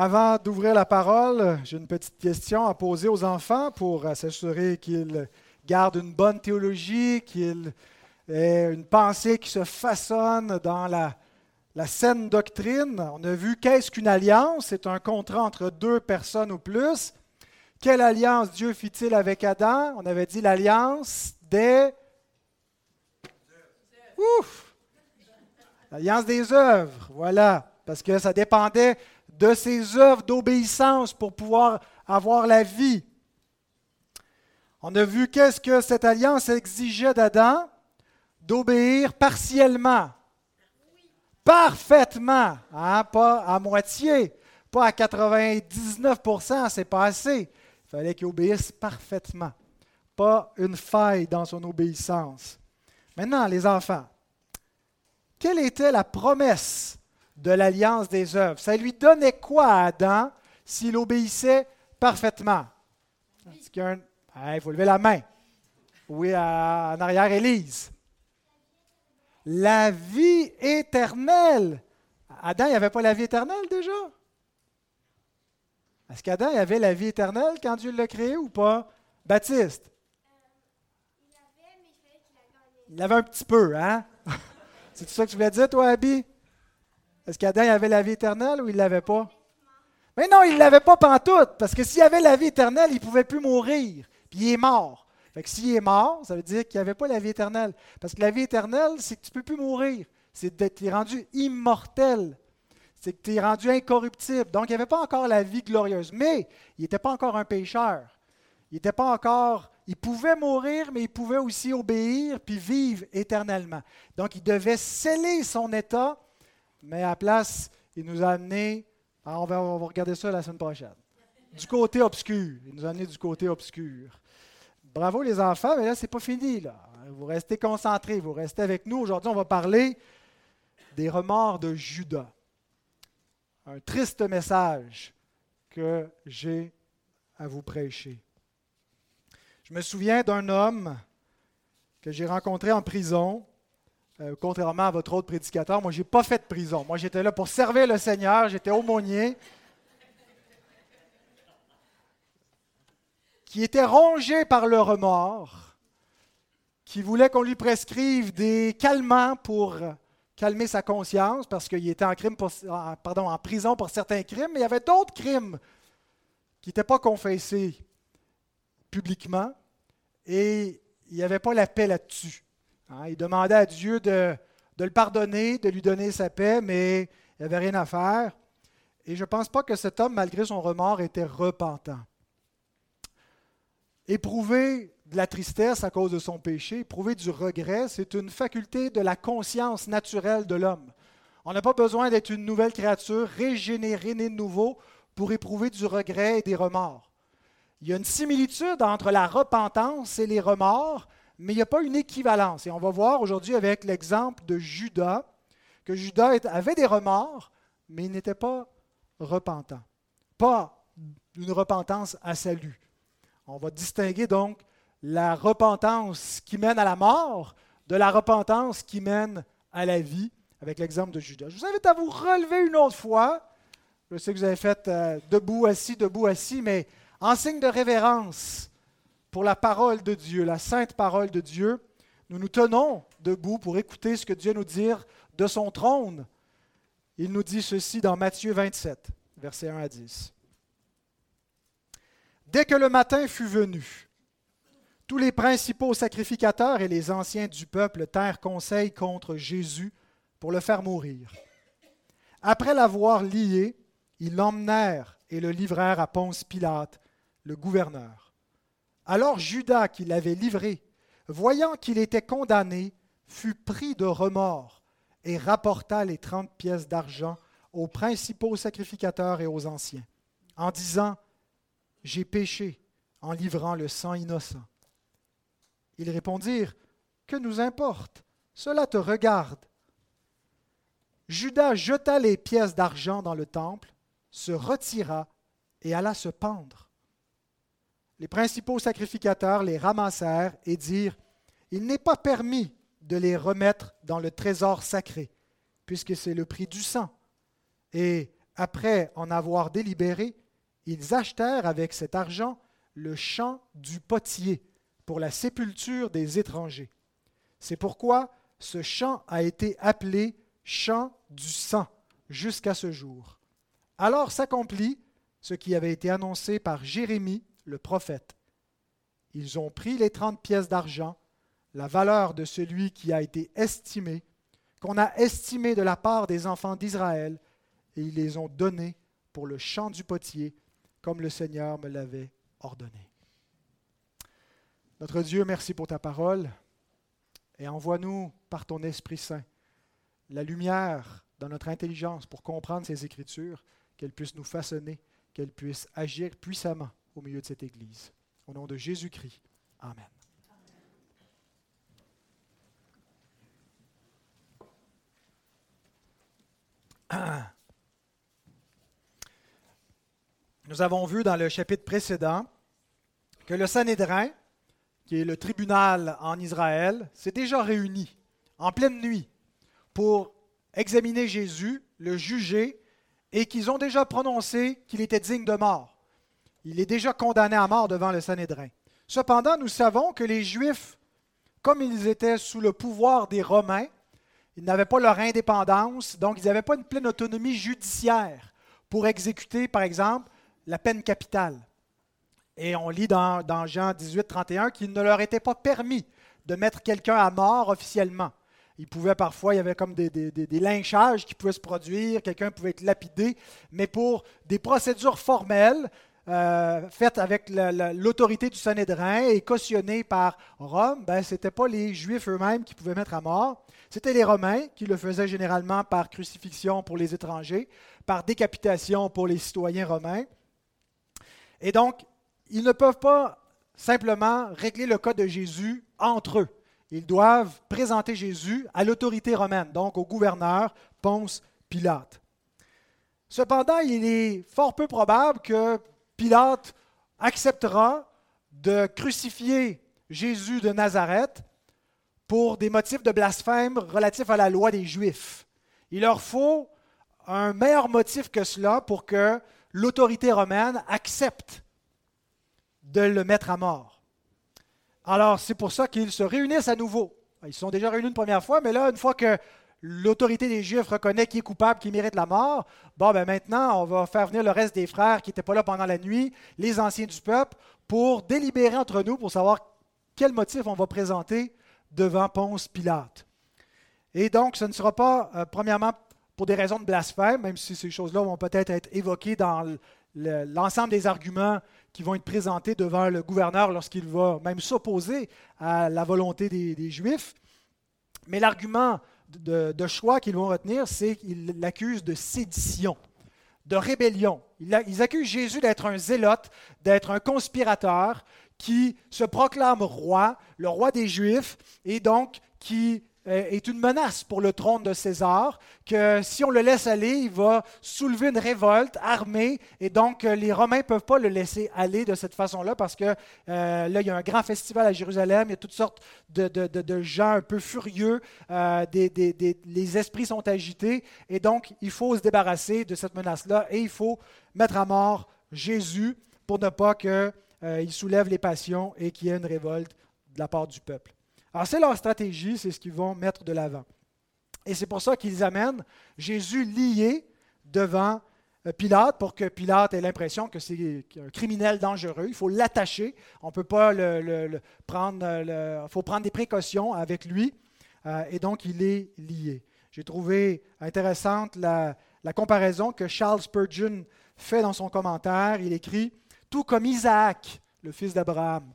Avant d'ouvrir la parole, j'ai une petite question à poser aux enfants pour s'assurer qu'ils gardent une bonne théologie, qu'ils aient une pensée qui se façonne dans la, la saine doctrine. On a vu qu'est-ce qu'une alliance? C'est un contrat entre deux personnes ou plus. Quelle alliance Dieu fit-il avec Adam? On avait dit l'alliance des... Ouf L'alliance des œuvres, voilà, parce que ça dépendait de ses œuvres d'obéissance pour pouvoir avoir la vie. On a vu qu'est-ce que cette alliance exigeait d'Adam d'obéir partiellement, parfaitement, hein, pas à moitié, pas à 99%, c'est pas assez. Il fallait qu'il obéisse parfaitement, pas une faille dans son obéissance. Maintenant, les enfants, quelle était la promesse de l'alliance des œuvres? Ça lui donnait quoi à Adam s'il obéissait parfaitement? Il faut lever la main. Oui, en arrière, Élise. La vie éternelle. Adam, il avait pas la vie éternelle déjà? Est-ce qu'Adam avait la vie éternelle quand Dieu l'a créé ou pas? Baptiste? Il avait un petit peu, hein? C'est ça que tu voulais dire, toi, Abby? Est-ce qu'Adam avait la vie éternelle ou il ne l'avait pas? Mais non, il ne l'avait pas pantoute, parce que s'il avait la vie éternelle, il ne pouvait plus mourir, puis il est mort. Fait que s'il est mort, ça veut dire qu'il n'y avait pas la vie éternelle. Parce que la vie éternelle, c'est que tu ne peux plus mourir. C'est d'être rendu immortel. C'est que tu es rendu incorruptible. Donc, il n'y avait pas encore la vie glorieuse. Mais il n'était pas encore un pécheur. Il n'était pas encore il pouvait mourir, mais il pouvait aussi obéir puis vivre éternellement. Donc, il devait sceller son état, mais à place, il nous a amené, ah, on va, on va regarder ça la semaine prochaine, du côté obscur. Il nous a amené du côté obscur. Bravo les enfants, mais là, ce n'est pas fini. Là. Vous restez concentrés, vous restez avec nous. Aujourd'hui, on va parler des remords de Judas. Un triste message que j'ai à vous prêcher. Je me souviens d'un homme que j'ai rencontré en prison. Euh, contrairement à votre autre prédicateur, moi, je n'ai pas fait de prison. Moi, j'étais là pour servir le Seigneur, j'étais aumônier. qui était rongé par le remords, qui voulait qu'on lui prescrive des calmants pour calmer sa conscience, parce qu'il était en, en prison pour certains crimes, mais il y avait d'autres crimes qui n'étaient pas confessés publiquement et il n'y avait pas la paix là-dessus. Hein. il demandait à Dieu de, le pardonner, de lui donner sa paix, mais il n'y avait rien à faire. Et je ne pense pas que cet homme, malgré son remords, était repentant. Éprouver de la tristesse à cause de son péché, éprouver du regret, c'est une faculté de la conscience naturelle de l'homme. On n'a pas besoin d'être une nouvelle créature, régénérée, née de nouveau, pour éprouver du regret et des remords. Il y a une similitude entre la repentance et les remords, mais il n'y a pas une équivalence. Et on va voir aujourd'hui avec l'exemple de Judas, que Judas avait des remords, mais il n'était pas repentant. Pas une repentance à salut. On va distinguer donc la repentance qui mène à la mort de la repentance qui mène à la vie, avec l'exemple de Judas. Je vous invite à vous relever une autre fois. Je sais que vous avez fait euh, debout, assis, debout, assis, mais en signe de révérence pour la parole de Dieu, la sainte parole de Dieu, nous nous tenons debout pour écouter ce que Dieu nous dit de son trône. Il nous dit ceci dans Matthieu 27, versets 1 à 10. Dès que le matin fut venu, tous les principaux sacrificateurs et les anciens du peuple tinrent conseil contre Jésus pour le faire mourir. Après l'avoir lié, ils l'emmenèrent et le livrèrent à Ponce Pilate, le gouverneur. Alors Judas, qui l'avait livré, voyant qu'il était condamné, fut pris de remords et rapporta les trente pièces d'argent aux principaux sacrificateurs et aux anciens, en disant, J'ai péché en livrant le sang innocent. Ils répondirent, Que nous importe? Cela te regarde. Judas jeta les pièces d'argent dans le temple, se retira et alla se pendre les principaux sacrificateurs les ramassèrent et dirent, Il n'est pas permis de les remettre dans le trésor sacré, puisque c'est le prix du sang. Et après en avoir délibéré, ils achetèrent avec cet argent le champ du potier pour la sépulture des étrangers. C'est pourquoi ce champ a été appelé champ du sang jusqu'à ce jour. Alors s'accomplit ce qui avait été annoncé par Jérémie le prophète. Ils ont pris les trente pièces d'argent, la valeur de celui qui a été estimé, qu'on a estimé de la part des enfants d'Israël, et ils les ont donnés pour le champ du potier, comme le Seigneur me l'avait ordonné. Notre Dieu, merci pour ta parole, et envoie-nous par ton Esprit Saint la lumière dans notre intelligence pour comprendre ces Écritures, qu'elles puissent nous façonner, qu'elles puissent agir puissamment au milieu de cette Église. Au nom de Jésus-Christ. Amen. Nous avons vu dans le chapitre précédent que le Sanhédrin, qui est le tribunal en Israël, s'est déjà réuni en pleine nuit pour examiner Jésus, le juger, et qu'ils ont déjà prononcé qu'il était digne de mort. Il est déjà condamné à mort devant le Sanhédrin. Cependant, nous savons que les Juifs, comme ils étaient sous le pouvoir des Romains, ils n'avaient pas leur indépendance, donc ils n'avaient pas une pleine autonomie judiciaire pour exécuter, par exemple, la peine capitale. Et on lit dans, Jean 18, 31 qu'il ne leur était pas permis de mettre quelqu'un à mort officiellement. Ils pouvaient parfois, il y avait comme des lynchages qui pouvaient se produire, quelqu'un pouvait être lapidé, mais pour des procédures formelles, euh, faite avec l'autorité du Sanhédrin et cautionnée par Rome, ben, ce n'était pas les Juifs eux-mêmes qui pouvaient mettre à mort, c'était les Romains qui le faisaient généralement par crucifixion pour les étrangers, par décapitation pour les citoyens romains. Et donc, ils ne peuvent pas simplement régler le cas de Jésus entre eux. Ils doivent présenter Jésus à l'autorité romaine, donc au gouverneur Ponce Pilate. Cependant, il est fort peu probable que Pilate acceptera de crucifier Jésus de Nazareth pour des motifs de blasphème relatifs à la loi des Juifs. Il leur faut un meilleur motif que cela pour que l'autorité romaine accepte de le mettre à mort. Alors, c'est pour ça qu'ils se réunissent à nouveau. Ils sont déjà réunis une première fois, mais là, une fois que l'autorité des Juifs reconnaît qui est coupable, qui mérite la mort, bon, ben maintenant, on va faire venir le reste des frères qui n'étaient pas là pendant la nuit, les anciens du peuple, pour délibérer entre nous, pour savoir quel motif on va présenter devant Ponce Pilate. Et donc, ce ne sera pas, euh, premièrement, pour des raisons de blasphème, même si ces choses-là vont peut-être être évoquées dans l'ensemble des arguments qui vont être présentés devant le gouverneur lorsqu'il va même s'opposer à la volonté des, des Juifs. Mais l'argument de, choix qu'ils vont retenir, c'est qu'ils l'accusent de sédition, de rébellion. Ils accusent Jésus d'être un zélote, d'être un conspirateur qui se proclame roi, le roi des Juifs, et donc qui est une menace pour le trône de César, que si on le laisse aller, il va soulever une révolte armée, et donc euh, les Romains ne peuvent pas le laisser aller de cette façon-là, parce que euh, là, il y a un grand festival à Jérusalem, il y a toutes sortes de, gens un peu furieux, les esprits sont agités, et donc il faut se débarrasser de cette menace-là, et il faut mettre à mort Jésus pour ne pas qu'il soulève les passions et qu'il y ait une révolte de la part du peuple. Alors c'est leur stratégie, c'est ce qu'ils vont mettre de l'avant. Et c'est pour ça qu'ils amènent Jésus lié devant euh, Pilate pour que Pilate ait l'impression que c'est un criminel dangereux. Il faut l'attacher. On ne peut pas le, prendre. Il faut prendre des précautions avec lui. Euh, et donc, il est lié. J'ai trouvé intéressante la comparaison que Charles Spurgeon fait dans son commentaire. Il écrit Tout comme Isaac, le fils d'Abraham,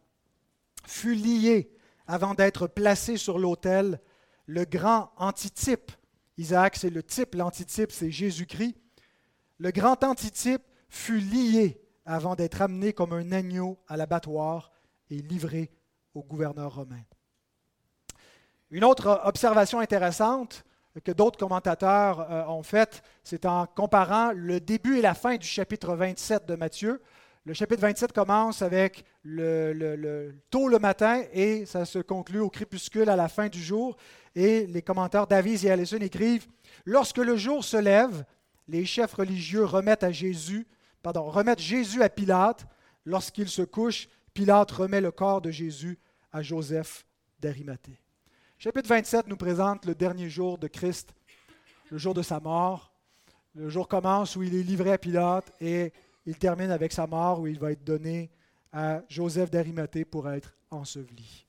fut lié avant d'être placé sur l'autel, le grand antitype. Isaac, c'est le type, l'antitype, c'est Jésus-Christ. Le grand antitype fut lié avant d'être amené comme un agneau à l'abattoir et livré au gouverneur romain. Une autre observation intéressante que d'autres commentateurs euh, ont faite, c'est en comparant le début et la fin du chapitre 27 de Matthieu. Le chapitre 27 commence avec le, tôt le matin et ça se conclut au crépuscule à la fin du jour. Et les commentaires Davis et Allison écrivent Lorsque le jour se lève, les chefs religieux remettent à Jésus, pardon, remettent Jésus à Pilate. Lorsqu'il se couche, Pilate remet le corps de Jésus à Joseph d'Arimathée. Chapitre 27 nous présente le dernier jour de Christ, le jour de sa mort. Le jour commence où il est livré à Pilate et il termine avec sa mort où il va être donné à Joseph d'Arimathée pour être enseveli.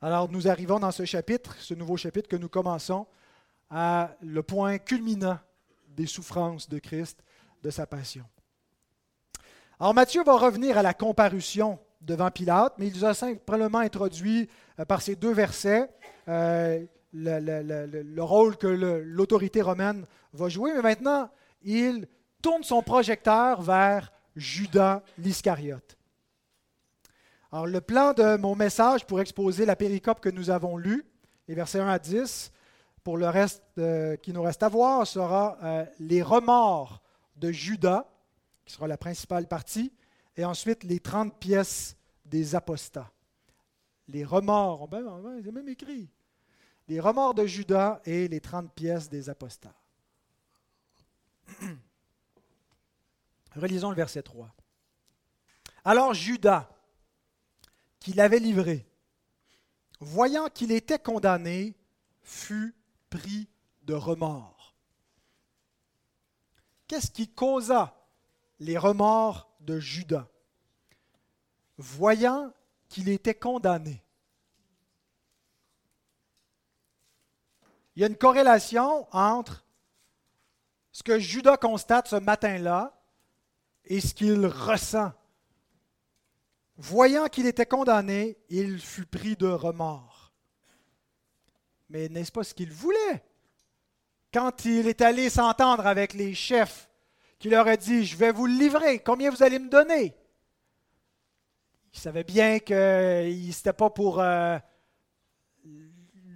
Alors nous arrivons dans ce chapitre, ce nouveau chapitre que nous commençons, à le point culminant des souffrances de Christ, de sa passion. Alors Matthieu va revenir à la comparution devant Pilate, mais il nous a simplement introduit euh, par ces deux versets euh, le, rôle que l'autorité romaine va jouer. Mais maintenant, il tourne son projecteur vers Judas l'Iscariote. Alors, le plan de mon message pour exposer la péricope que nous avons lue, les versets 1 à 10, pour le reste euh, qui nous reste à voir, sera les remords de Judas, qui sera la principale partie, et ensuite les 30 pièces des apostats. Les remords, on a même écrit. Les remords de Judas et les 30 pièces des apostats. Relisons le verset 3. Alors Judas, qui l'avait livré, voyant qu'il était condamné, fut pris de remords. Qu'est-ce qui causa les remords de Judas, voyant qu'il était condamné. Il y a une corrélation entre ce que Judas constate ce matin-là et ce qu'il ressent. Voyant qu'il était condamné, il fut pris de remords. Mais n'est-ce pas ce qu'il voulait? Quand il est allé s'entendre avec les chefs qui leur a dit, je vais vous le livrer, combien vous allez me donner? Il savait bien qu'il n'était pas pour euh,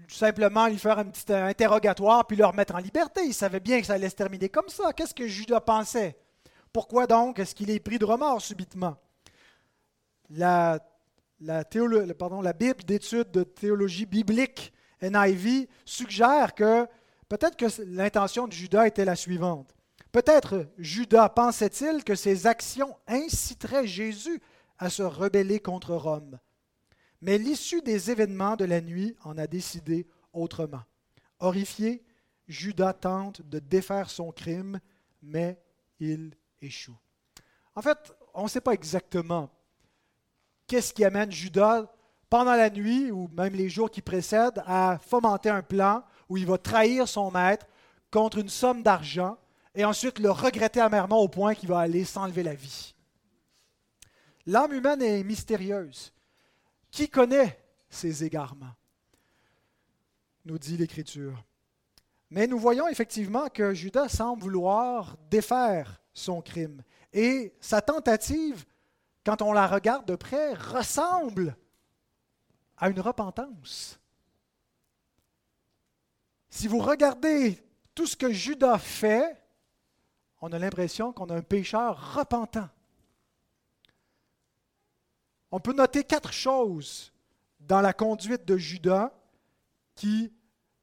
simplement lui faire un petit interrogatoire puis le remettre en liberté. Il savait bien que ça allait se terminer comme ça. Qu'est-ce que Judas pensait? Pourquoi donc est-ce qu'il est pris de remords subitement? La, Bible d'études de théologie biblique NIV suggère que peut-être que l'intention de Judas était la suivante. Peut-être Judas pensait-il que ses actions inciteraient Jésus à se rebeller contre Rome. Mais l'issue des événements de la nuit en a décidé autrement. Horrifié, Judas tente de défaire son crime, mais il échoue. En fait, on ne sait pas exactement qu'est-ce qui amène Judas pendant la nuit ou même les jours qui précèdent à fomenter un plan où il va trahir son maître contre une somme d'argent et ensuite le regretter amèrement au point qu'il va aller s'enlever la vie. L'âme humaine est mystérieuse. Qui connaît ses égarements? Nous dit l'Écriture. Mais nous voyons effectivement que Judas semble vouloir défaire son crime. Et sa tentative, quand on la regarde de près, ressemble à une repentance. Si vous regardez tout ce que Judas fait, on a l'impression qu'on a un pécheur repentant. On peut noter quatre choses dans la conduite de Judas qui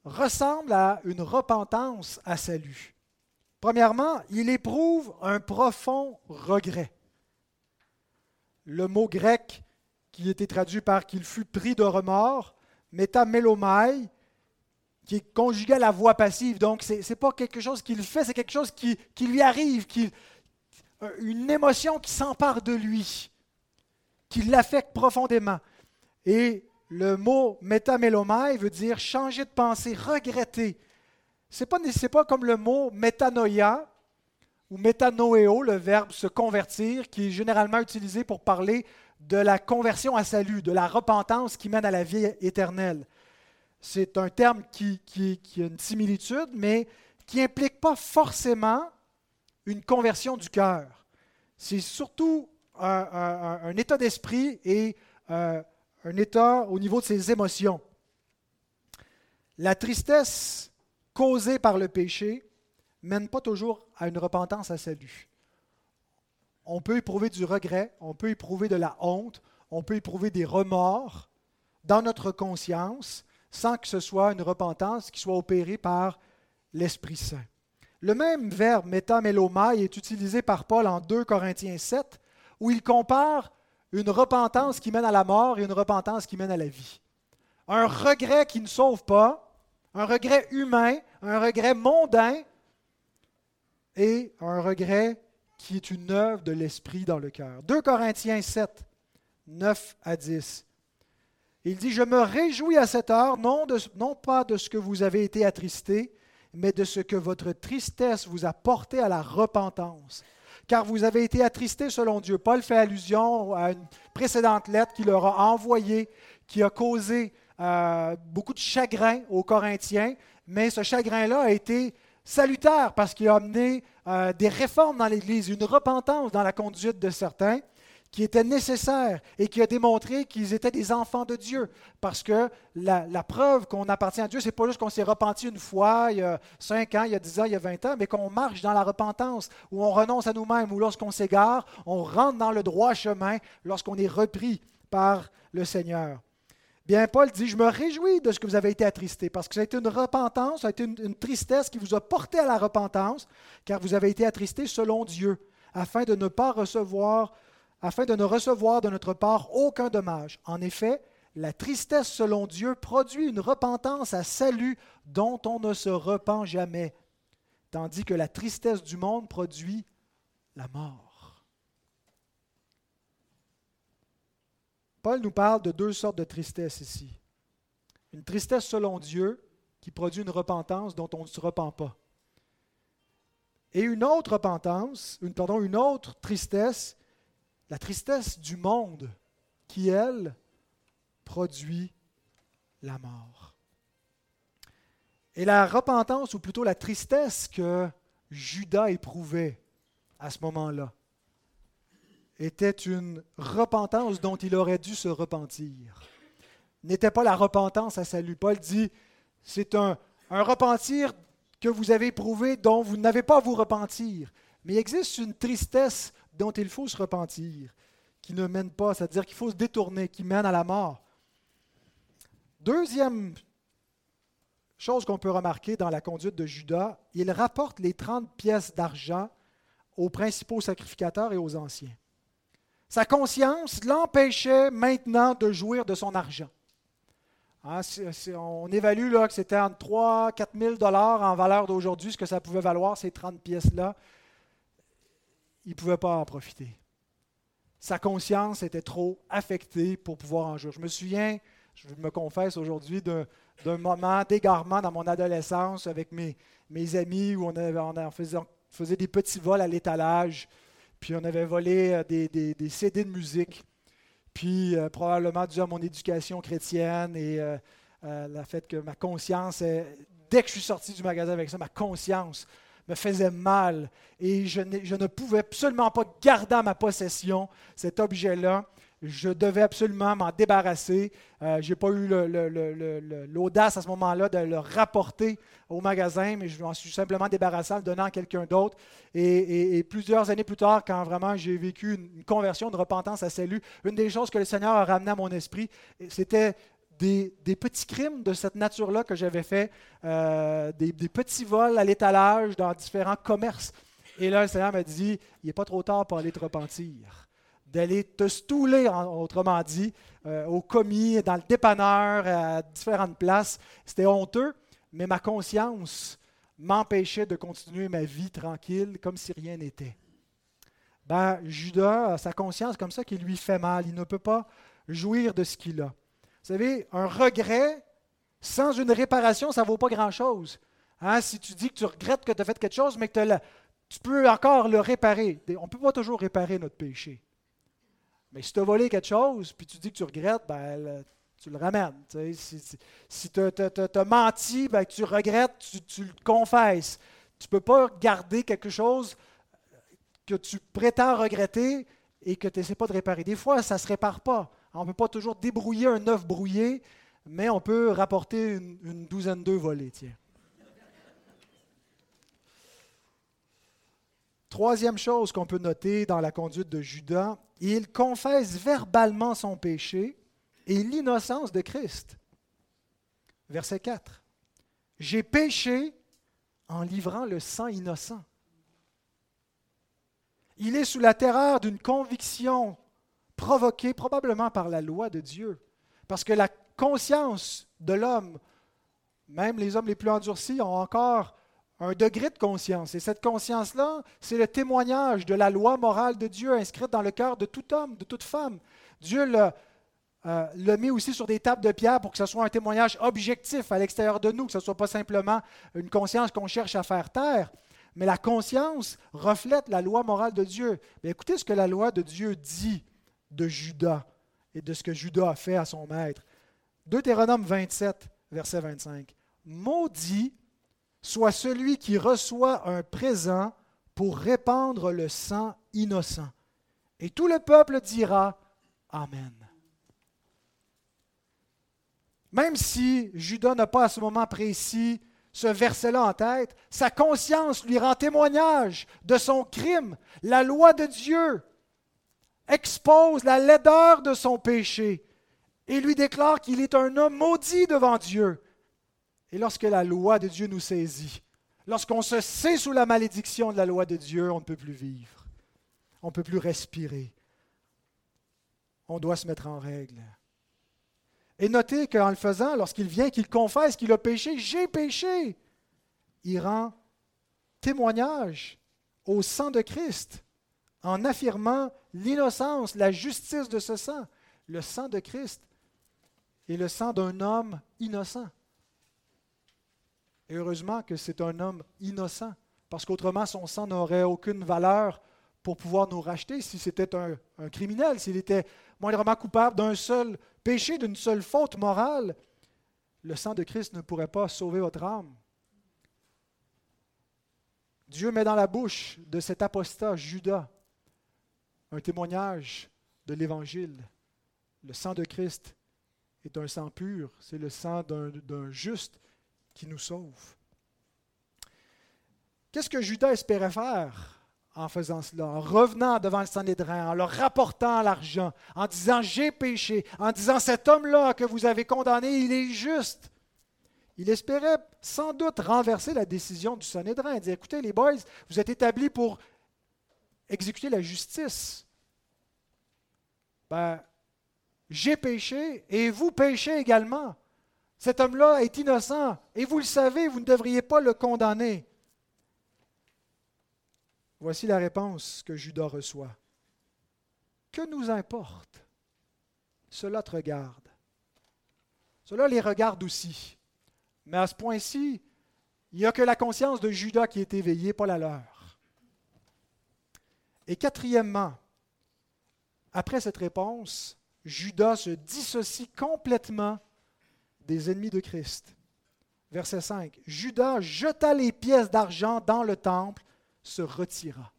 ressemblent à une repentance à salut. Premièrement, il éprouve un profond regret. Le mot grec qui était traduit par qu'il fut pris de remords, métamélomai, qui est conjugué à la voix passive. Donc, ce n'est pas quelque chose qu'il fait, c'est quelque chose qui, lui arrive, qui, euh, une émotion qui s'empare de lui, qui l'affecte profondément. Et le mot métamélomai veut dire changer de pensée, regretter. Ce n'est pas, pas comme le mot métanoïa ou métanoéo, le verbe se convertir, qui est généralement utilisé pour parler de la conversion à salut, de la repentance qui mène à la vie éternelle c'est un terme qui, a une similitude, mais qui n'implique pas forcément une conversion du cœur. C'est surtout un, état d'esprit et euh, un état au niveau de ses émotions. La tristesse causée par le péché mène pas toujours à une repentance à salut. On peut éprouver du regret, on peut éprouver de la honte, on peut éprouver des remords dans notre conscience, sans que ce soit une repentance qui soit opérée par l'Esprit Saint. Le même verbe métamélomai est utilisé par Paul en 2 Corinthiens 7, où il compare une repentance qui mène à la mort et une repentance qui mène à la vie. Un regret qui ne sauve pas, un regret humain, un regret mondain et un regret qui est une œuvre de l'Esprit dans le cœur. 2 Corinthiens 7, 9 à 10. Il dit, je me réjouis à cette heure, non, pas de ce que vous avez été attristés, mais de ce que votre tristesse vous a porté à la repentance. Car vous avez été attristés selon Dieu. Paul fait allusion à une précédente lettre qu'il leur a envoyée, qui a causé euh, beaucoup de chagrin aux Corinthiens, mais ce chagrin-là a été salutaire parce qu'il a amené euh, des réformes dans l'Église, une repentance dans la conduite de certains qui était nécessaire et qui a démontré qu'ils étaient des enfants de Dieu. Parce que la, preuve qu'on appartient à Dieu, c'est pas juste qu'on s'est repenti une fois, il y a 5 ans, il y a 10 ans, il y a 20 ans, mais qu'on marche dans la repentance, où on renonce à nous-mêmes, ou lorsqu'on s'égare, on rentre dans le droit chemin lorsqu'on est repris par le Seigneur. Bien, Paul dit, je me réjouis de ce que vous avez été attristés, parce que ça a été une repentance, ça a été une, tristesse qui vous a porté à la repentance, car vous avez été attristés selon Dieu, afin de ne pas recevoir afin de ne recevoir de notre part aucun dommage. En effet, la tristesse selon Dieu produit une repentance à salut dont on ne se repent jamais, tandis que la tristesse du monde produit la mort. Paul nous parle de deux sortes de tristesse ici. Une tristesse selon Dieu qui produit une repentance dont on ne se repent pas. Et une autre repentance, pardon, une autre tristesse la tristesse du monde qui, elle, produit la mort. Et la repentance, ou plutôt la tristesse que Judas éprouvait à ce moment-là, était une repentance dont il aurait dû se repentir. N'était pas la repentance à salut. Paul dit, c'est un, un repentir que vous avez éprouvé dont vous n'avez pas à vous repentir. Mais il existe une tristesse dont il faut se repentir, qui ne mène pas, c'est-à-dire qu'il faut se détourner, qui mène à la mort. Deuxième chose qu'on peut remarquer dans la conduite de Judas, il rapporte les 30 pièces d'argent aux principaux sacrificateurs et aux anciens. Sa conscience l'empêchait maintenant de jouir de son argent. Hein, on évalue là, que c'était entre 3 4 000 dollars en valeur d'aujourd'hui, ce que ça pouvait valoir, ces 30 pièces-là il ne pouvait pas en profiter. Sa conscience était trop affectée pour pouvoir en jouer. Je me souviens, je me confesse aujourd'hui, d'un moment d'égarement dans mon adolescence avec mes, amis où on, faisait, des petits vols à l'étalage, puis on avait volé euh, des, des, CD de musique, puis euh, probablement dû à mon éducation chrétienne et euh, le fait que ma conscience, dès que je suis sorti du magasin avec ça, ma conscience me faisait mal et je, je ne pouvais absolument pas garder à ma possession cet objet-là. Je devais absolument m'en débarrasser. Euh, je n'ai pas eu l'audace à ce moment-là de le rapporter au magasin, mais je m'en suis simplement débarrassé en le donnant à quelqu'un d'autre. Et, plusieurs années plus tard, quand vraiment j'ai vécu une, conversion, de repentance à salut, une des choses que le Seigneur a ramené à mon esprit, c'était des, petits crimes de cette nature-là que j'avais fait, euh, des, petits vols à l'étalage dans différents commerces. Et là, le Seigneur m'a dit, il n'est pas trop tard pour aller te repentir, d'aller te stouler, autrement dit, euh, au commis, dans le dépanneur, à différentes places. C'était honteux, mais ma conscience m'empêchait de continuer ma vie tranquille comme si rien n'était. Ben, Judas a sa conscience comme ça qui lui fait mal. Il ne peut pas jouir de ce qu'il a. Vous savez, un regret sans une réparation, ça ne vaut pas grand-chose. Hein, si tu dis que tu regrettes que tu as fait quelque chose, mais que tu peux encore le réparer. On ne peut pas toujours réparer notre péché. Mais si tu as volé quelque chose, puis tu dis que tu regrettes, ben, tu le ramènes. Si, tu as, menti, ben, tu regrettes, tu, le confesses. Tu ne peux pas garder quelque chose que tu prétends regretter et que tu n'essaies pas de réparer. Des fois, ça ne se répare pas. On ne peut pas toujours débrouiller un œuf brouillé, mais on peut rapporter une, douzaine d'œufs volés. Tiens. Troisième chose qu'on peut noter dans la conduite de Judas, il confesse verbalement son péché et l'innocence de Christ. Verset 4. J'ai péché en livrant le sang innocent. Il est sous la terreur d'une conviction provoquée probablement par la loi de Dieu. Parce que la conscience de l'homme, même les hommes les plus endurcis, ont encore un degré de conscience. Et cette conscience-là, c'est le témoignage de la loi morale de Dieu inscrite dans le cœur de tout homme, de toute femme. Dieu l'a euh, le aussi sur des tables de pierre pour que ce soit un témoignage objectif à l'extérieur de nous, que ce ne soit pas simplement une conscience qu'on cherche à faire taire. Mais la conscience reflète la loi morale de Dieu. Mais écoutez ce que la loi de Dieu dit de Judas et de ce que Judas a fait à son maître. Deutéronome 27, verset 25. Maudit soit celui qui reçoit un présent pour répandre le sang innocent. Et tout le peuple dira Amen. Même si Judas n'a pas à ce moment précis ce verset-là en tête, sa conscience lui rend témoignage de son crime. La loi de Dieu expose la laideur de son péché et lui déclare qu'il est un homme maudit devant Dieu. Et lorsque la loi de Dieu nous saisit, lorsqu'on se sait sous la malédiction de la loi de Dieu, on ne peut plus vivre, on ne peut plus respirer. On doit se mettre en règle. Et notez qu'en le faisant, lorsqu'il vient, qu'il confesse qu'il a péché, j'ai péché, il rend témoignage au sang de Christ en affirmant l'innocence, la justice de ce sang. Le sang de Christ est le sang d'un homme innocent. Et heureusement que c'est un homme innocent, parce qu'autrement son sang n'aurait aucune valeur pour pouvoir nous racheter si c'était un, un criminel, s'il était moindrement coupable d'un seul péché, d'une seule faute morale, le sang de Christ ne pourrait pas sauver votre âme. Dieu met dans la bouche de cet apostat Judas un témoignage de l'Évangile. Le sang de Christ est un sang pur, c'est le sang d'un juste qui nous sauve. Qu'est-ce que Judas espérait faire en faisant cela, en revenant devant le Sanhédrin, en leur rapportant l'argent, en disant j'ai péché, en disant cet homme-là que vous avez condamné, il est juste. Il espérait sans doute renverser la décision du Sanhédrin, dire écoutez les boys, vous êtes établis pour exécuter la justice. Ben, j'ai péché et vous péchez également. Cet homme-là est innocent et vous le savez, vous ne devriez pas le condamner. Voici la réponse que Judas reçoit. Que nous importe Cela te regarde? Cela les regarde aussi. Mais à ce point-ci, il n'y a que la conscience de Judas qui est éveillée, pas la leur. Et quatrièmement, après cette réponse, Judas se dissocie complètement des ennemis de Christ. Verset 5. Judas jeta les pièces d'argent dans le temple se retira.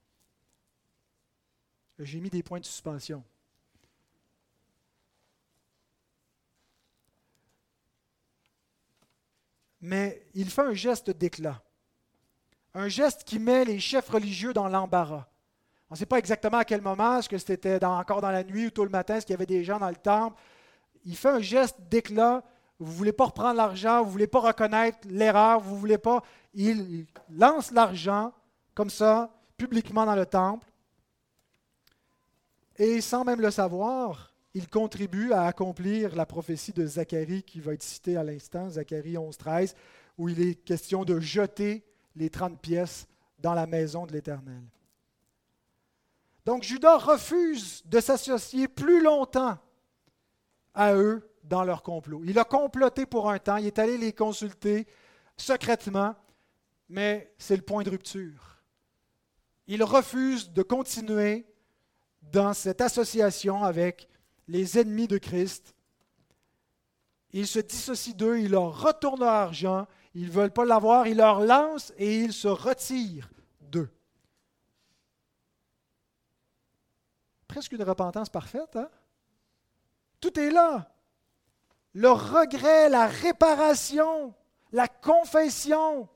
J'ai mis des points de suspension. Mais il fait un geste d'éclat. Un geste qui met les chefs religieux dans l'embarras. On ne sait pas exactement à quel moment, est-ce que c'était encore dans la nuit ou tôt le matin, est-ce qu'il y avait des gens dans le temple. Il fait un geste d'éclat. Vous ne voulez pas reprendre l'argent, vous ne voulez pas reconnaître l'erreur, vous ne voulez pas. Il lance l'argent comme ça, publiquement dans le temple. Et sans même le savoir, il contribue à accomplir la prophétie de Zacharie qui va être citée à l'instant, Zacharie 11, 13, où il est question de jeter les 30 pièces dans la maison de l'Éternel. Donc Judas refuse de s'associer plus longtemps à eux dans leur complot. Il a comploté pour un temps, il est allé les consulter secrètement, mais c'est le point de rupture il refuse de continuer dans cette association avec les ennemis de Christ. Il se dissocie d'eux, il leur retourne leur argent, ils ne veulent pas l'avoir, il leur lance et il se retire d'eux. Presque une repentance parfaite, hein? Tout est là. Le regret, la réparation, la confession,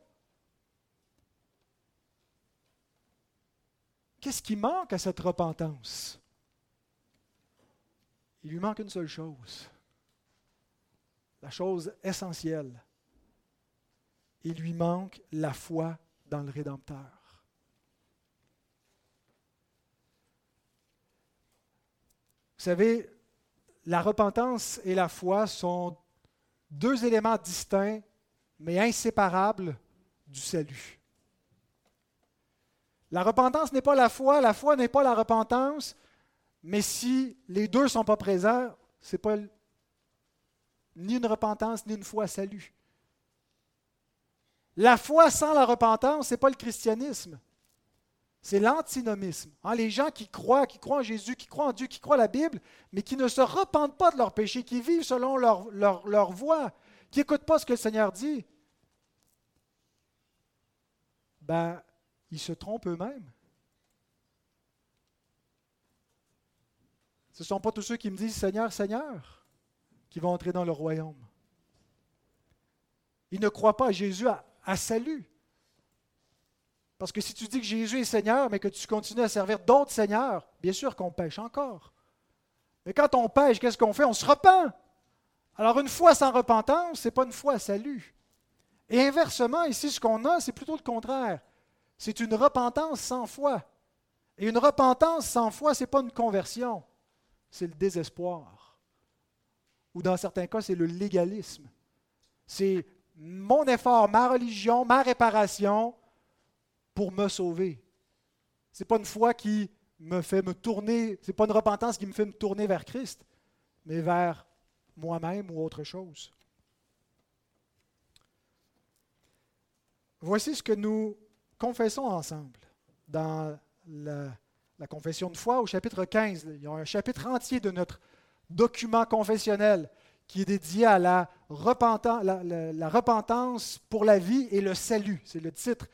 Qu'est-ce qui manque à cette repentance? Il lui manque une seule chose, la chose essentielle. il lui manque la foi dans le Rédempteur. Vous savez, la repentance et la foi sont deux éléments distincts, mais inséparables du salut. La repentance n'est pas la foi, la foi n'est pas la repentance, mais si les deux ne sont pas présents, ce n'est pas ni une repentance, ni une foi salut. La foi sans la repentance, ce n'est pas le christianisme. C'est l'antinomisme. Hein, les gens qui croient, qui croient en Jésus, qui croient en Dieu, qui croient à la Bible, mais qui ne se repentent pas de leurs péchés, qui vivent selon leur, leur, leur voie, qui n'écoutent pas ce que le Seigneur dit, ben, ils se trompent eux-mêmes. Ce ne sont pas tous ceux qui me disent Seigneur, Seigneur, qui vont entrer dans le royaume. Ils ne croient pas à Jésus à, salut. Parce que si tu dis que Jésus est Seigneur, mais que tu continues à servir d'autres seigneurs, bien sûr qu'on pêche encore. Mais quand on pêche, qu'est-ce qu'on fait? On se repent. Alors une foi sans repentance, ce n'est pas une foi à salut. Et inversement, ici, ce qu'on a, c'est plutôt le contraire. C'est une repentance sans foi. Et une repentance sans foi, ce n'est pas une conversion, c'est le désespoir. Ou dans certains cas, c'est le légalisme. C'est mon effort, ma religion, ma réparation pour me sauver. Ce n'est pas une foi qui me fait me tourner, ce n'est pas une repentance qui me fait me tourner vers Christ, mais vers moi-même ou autre chose. Voici ce que nous confessons ensemble dans la, confession de foi au chapitre 15. Il y a un chapitre entier de notre document confessionnel qui est dédié à la, la repentance pour la vie et le salut. C'est le titre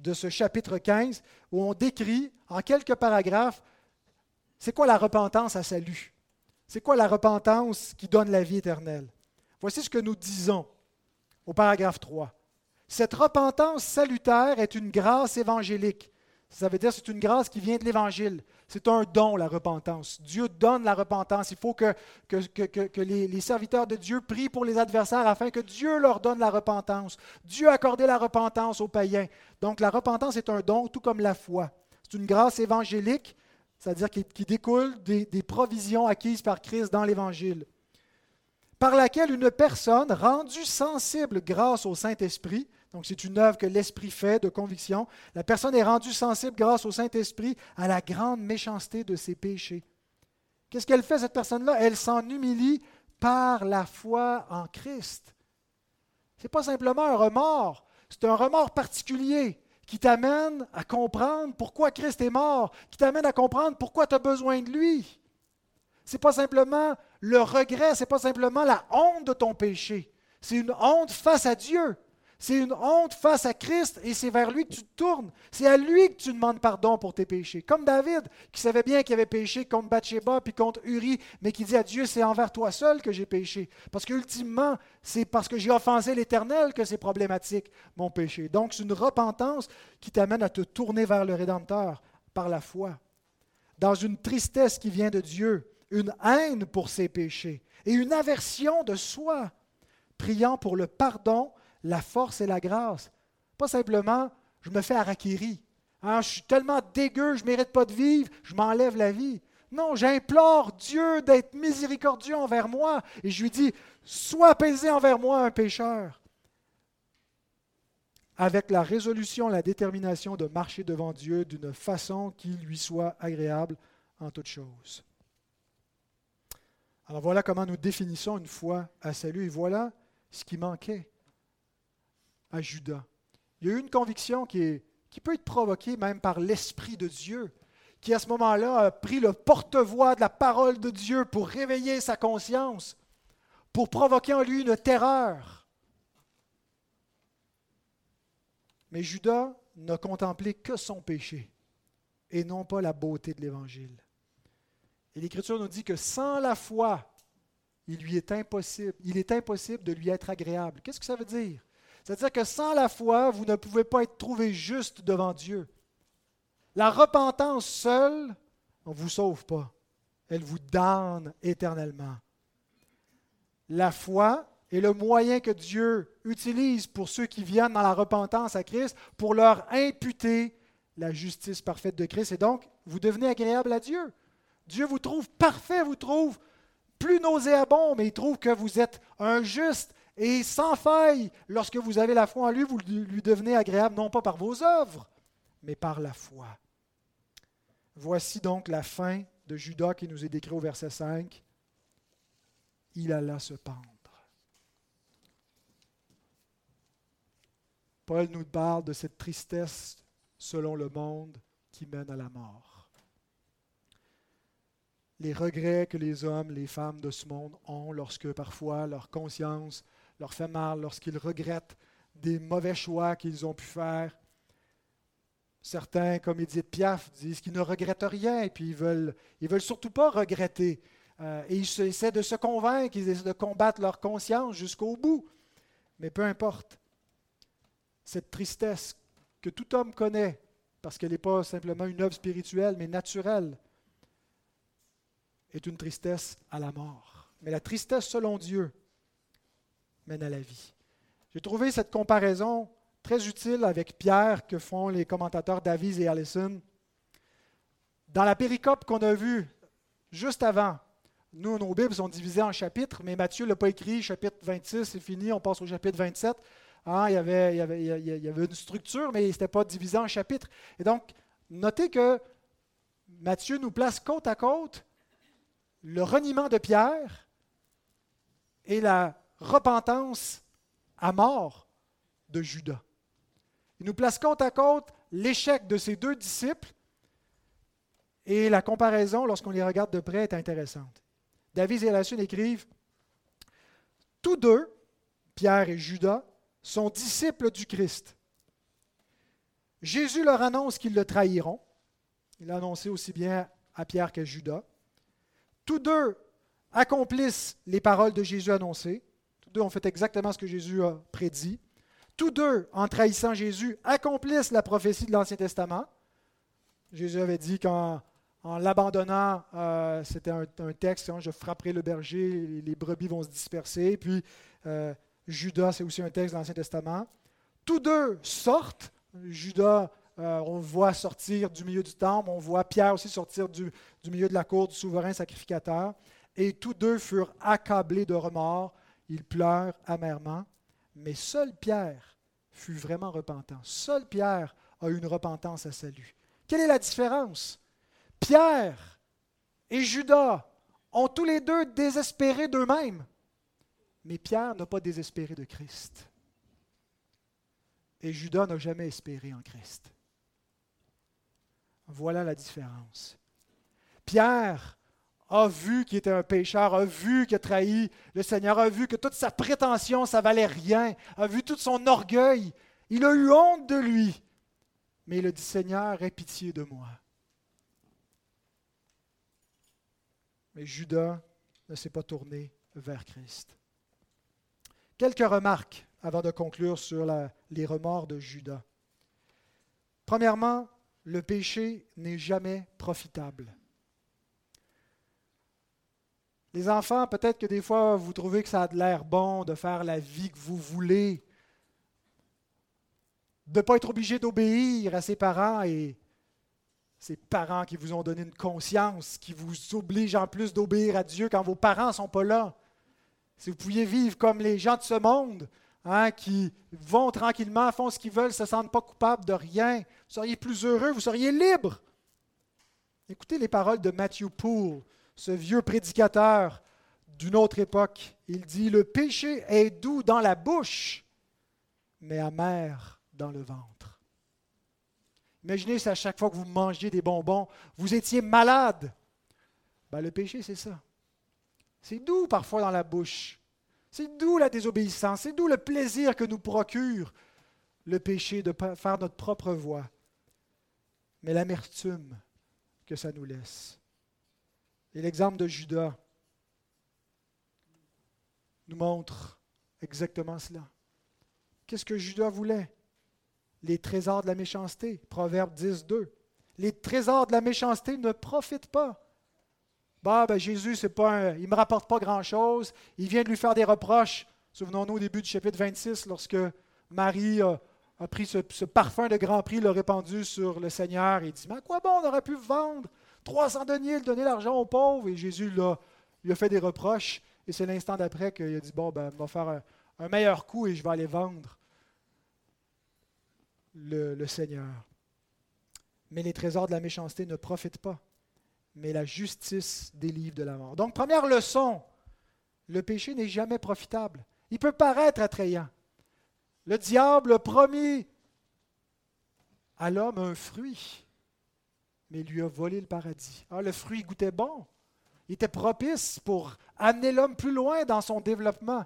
de ce chapitre 15 où on décrit en quelques paragraphes c'est quoi la repentance à salut? C'est quoi la repentance qui donne la vie éternelle? Voici ce que nous disons au paragraphe 3. Cette repentance salutaire est une grâce évangélique. Ça veut dire que c'est une grâce qui vient de l'Évangile. C'est un don, la repentance. Dieu donne la repentance. Il faut que, que, les, les, serviteurs de Dieu prient pour les adversaires afin que Dieu leur donne la repentance. Dieu a accordé la repentance aux païens. Donc la repentance est un don, tout comme la foi. C'est une grâce évangélique c'est-à-dire qui, découle des, des, provisions acquises par Christ dans l'Évangile, par laquelle une personne rendue sensible grâce au Saint-Esprit, donc c'est une œuvre que l'Esprit fait de conviction, la personne est rendue sensible grâce au Saint-Esprit à la grande méchanceté de ses péchés. Qu'est-ce qu'elle fait, cette personne-là? Elle s'en humilie par la foi en Christ. Ce n'est pas simplement un remords, c'est un remords particulier qui t'amène à comprendre pourquoi Christ est mort, qui t'amène à comprendre pourquoi tu as besoin de lui. Ce n'est pas simplement le regret, ce n'est pas simplement la honte de ton péché. C'est une honte face à Dieu. C'est une honte face à Christ et c'est vers lui que tu te tournes. C'est à lui que tu demandes pardon pour tes péchés. Comme David, qui savait bien qu'il avait péché contre Bathsheba puis contre Uri, mais qui dit à Dieu, c'est envers toi seul que j'ai péché. Parce qu'ultimement, c'est parce que j'ai offensé l'Éternel que c'est problématique, mon péché. Donc, c'est une repentance qui t'amène à te tourner vers le Rédempteur par la foi. Dans une tristesse qui vient de Dieu, une haine pour ses péchés et une aversion de soi, priant pour le pardon la force et la grâce. Pas simplement, je me fais harakiri. Hein, je suis tellement dégueu, je ne mérite pas de vivre, je m'enlève la vie. Non, j'implore Dieu d'être miséricordieux envers moi et je lui dis, sois apaisé envers moi, un pécheur. Avec la résolution, la détermination de marcher devant Dieu d'une façon qui lui soit agréable en toutes choses. Alors voilà comment nous définissons une foi à salut et voilà ce qui manquait à Judas. Il y a eu une conviction qui, peut être provoquée même par l'Esprit de Dieu, qui à ce moment-là a pris le porte-voix de la parole de Dieu pour réveiller sa conscience, pour provoquer en lui une terreur. Mais Judas n'a contemplé que son péché et non pas la beauté de l'Évangile. Et l'Écriture nous dit que sans la foi, il lui est impossible, il est impossible de lui être agréable. Qu'est-ce que ça veut dire? C'est-à-dire que sans la foi, vous ne pouvez pas être trouvé juste devant Dieu. La repentance seule ne vous sauve pas. Elle vous damne éternellement. La foi est le moyen que Dieu utilise pour ceux qui viennent dans la repentance à Christ, pour leur imputer la justice parfaite de Christ. Et donc, vous devenez agréable à Dieu. Dieu vous trouve parfait, vous trouve plus nauséabond, mais il trouve que vous êtes un juste et sans faille. Lorsque vous avez la foi en lui, vous lui devenez agréable non pas par vos œuvres, mais par la foi. Voici donc la fin de Judas qui nous est décrit au verset 5. Il alla se pendre. Paul nous parle de cette tristesse selon le monde qui mène à la mort. Les regrets que les hommes, les femmes de ce monde ont lorsque parfois leur conscience leur fait mal, lorsqu'ils regrettent des mauvais choix qu'ils ont pu faire. Certains, comme Edith Piaf, disent qu'ils ne regrettent rien et puis ils veulent, veulent surtout pas regretter. Euh, et ils essaient de se convaincre, ils essaient de combattre leur conscience jusqu'au bout. Mais peu importe cette tristesse que tout homme connaît, parce qu'elle n'est pas simplement une œuvre spirituelle, mais naturelle, est une tristesse à la mort. Mais la tristesse selon Dieu mène à la vie. J'ai trouvé cette comparaison très utile avec Pierre que font les commentateurs Davies et Allison. Dans la péricope qu'on a vue juste avant, nous, nos Bibles sont divisées en chapitres, mais Matthieu ne l'a pas écrit, chapitre 26, c'est fini, on passe au chapitre 27. Ah, il, y avait, il, y avait, il, y avait, une structure, mais il n'était pas divisé en chapitres. Et donc, notez que Matthieu nous place côte à côte le reniement de Pierre et la repentance à mort de Judas. Il nous place côte à côte l'échec de ces deux disciples et la comparaison, lorsqu'on les regarde de près, est intéressante. David et Lachine écrivent Tous deux, Pierre et Judas, sont disciples du Christ. Jésus leur annonce qu'ils le trahiront. Il l'a annoncé aussi bien à Pierre qu'à Judas. Tous deux accomplissent les paroles de Jésus annoncées. Tous deux ont fait exactement ce que Jésus a prédit. Tous deux, en trahissant Jésus, accomplissent la prophétie de l'Ancien Testament. Jésus avait dit qu'en l'abandonnant, euh, c'était un, texte, hein, je frapperai le berger, les, brebis vont se disperser. Puis euh, Judas, c'est aussi un texte de l'Ancien Testament. Tous deux sortent. Judas, euh, on voit sortir du milieu du temple. On voit Pierre aussi sortir du, milieu de la cour du souverain sacrificateur. Et tous deux furent accablés de remords. Ils pleurent amèrement. Mais seul Pierre fut vraiment repentant. Seul Pierre a eu une repentance à salut. Quelle est la différence? Pierre et Judas ont tous les deux désespéré d'eux-mêmes. Mais Pierre n'a pas désespéré de Christ. Et Judas n'a jamais espéré en Christ. Voilà la différence. Pierre a vu qu'il était un pécheur, a vu qu'il a trahi le Seigneur, a vu que toute sa prétention, ça valait rien, a vu tout son orgueil. Il a eu honte de lui. Mais il a dit, Seigneur, aie pitié de moi. Mais Judas ne s'est pas tourné vers Christ. Quelques remarques avant de conclure sur les remords de Judas. Premièrement, le péché n'est jamais profitable. Les enfants, peut-être que des fois, vous trouvez que ça a de l'air bon de faire la vie que vous voulez, de ne pas être obligé d'obéir à ses parents et ces parents qui vous ont donné une conscience, qui vous obligent en plus d'obéir à Dieu quand vos parents ne sont pas là. Si vous pouviez vivre comme les gens de ce monde, hein, qui vont tranquillement, font ce qu'ils veulent, ne se sentent pas coupables de rien, vous seriez plus heureux, vous seriez libre. Écoutez les paroles de Matthew Poole, ce vieux prédicateur d'une autre époque. Il dit, le péché est doux dans la bouche, mais amer dans le ventre. Imaginez si à chaque fois que vous mangiez des bonbons, vous étiez malade. Ben, le péché, c'est ça. C'est doux parfois dans la bouche. C'est doux la désobéissance. C'est doux le plaisir que nous procure le péché de faire notre propre voie. Mais l'amertume que ça nous laisse. Et l'exemple de Judas nous montre exactement cela. Qu'est-ce que Judas voulait? Les trésors de la méchanceté. Proverbe 10, 2. Les trésors de la méchanceté ne profitent pas. Bah, ben Jésus, c'est pas il ne me rapporte pas grand-chose. Il vient de lui faire des reproches. Souvenons-nous au début du chapitre 26, lorsque Marie a, pris ce, parfum de grand prix, l'a répandu sur le Seigneur et dit Mais à quoi bon on aurait pu vendre 300 deniers, donner l'argent aux pauvres Et Jésus lui a fait des reproches. Et c'est l'instant d'après qu'il a dit Bon, ben, on va faire un, meilleur coup et je vais aller vendre le, le Seigneur. Mais les trésors de la méchanceté ne profitent pas, mais la justice délivre de la mort. Donc, première leçon le péché n'est jamais profitable. Il peut paraître attrayant. Le diable a promis à l'homme un fruit, mais lui a volé le paradis. Ah, le fruit goûtait bon. Il était propice pour amener l'homme plus loin dans son développement.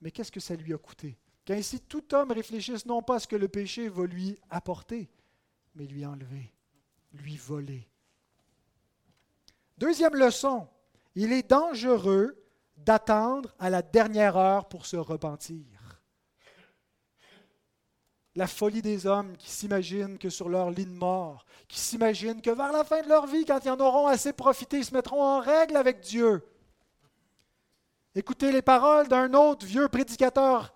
Mais qu'est-ce que ça lui a coûté? Qu'ainsi tout homme réfléchisse non pas à ce que le péché va lui apporter, mais lui enlever, lui voler. Deuxième leçon, il est dangereux d'attendre à la dernière heure pour se repentir. La folie des hommes qui s'imaginent que sur leur lit de mort, qui s'imaginent que vers la fin de leur vie, quand ils en auront assez profité, ils se mettront en règle avec Dieu. Écoutez les paroles d'un autre vieux prédicateur,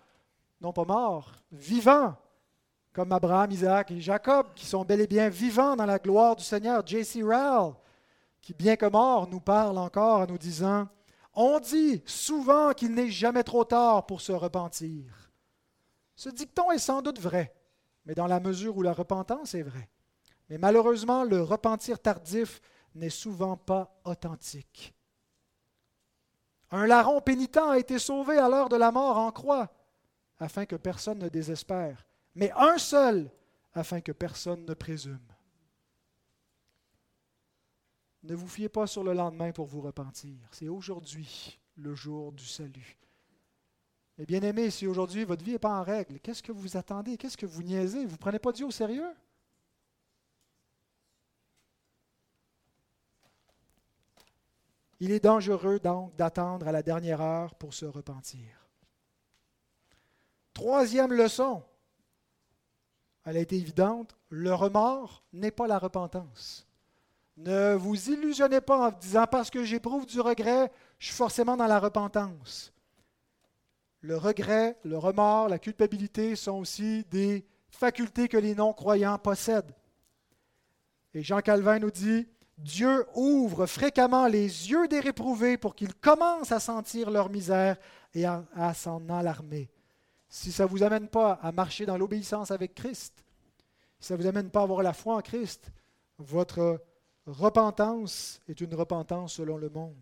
non pas mort, vivant, comme Abraham, Isaac et Jacob, qui sont bel et bien vivants dans la gloire du Seigneur, J.C. Rowell, qui, bien que mort, nous parle encore en nous disant on dit souvent qu'il n'est jamais trop tard pour se repentir. Ce dicton est sans doute vrai, mais dans la mesure où la repentance est vraie. Mais malheureusement, le repentir tardif n'est souvent pas authentique. Un larron pénitent a été sauvé à l'heure de la mort en croix, afin que personne ne désespère, mais un seul, afin que personne ne présume. Ne vous fiez pas sur le lendemain pour vous repentir. C'est aujourd'hui le jour du salut. Et bien aimé, si aujourd'hui votre vie n'est pas en règle, qu'est-ce que vous attendez? Qu'est-ce que vous niaisez? Vous ne prenez pas Dieu au sérieux? Il est dangereux donc d'attendre à la dernière heure pour se repentir. Troisième leçon, elle a été évidente, le remords n'est pas la repentance. Ne vous illusionnez pas en disant parce que j'éprouve du regret, je suis forcément dans la repentance. Le regret, le remords, la culpabilité sont aussi des facultés que les non-croyants possèdent. Et Jean Calvin nous dit, Dieu ouvre fréquemment les yeux des réprouvés pour qu'ils commencent à sentir leur misère et à, s'en alarmer. Si ça ne vous amène pas à marcher dans l'obéissance avec Christ, si ça ne vous amène pas à avoir la foi en Christ, votre repentance est une repentance selon le monde.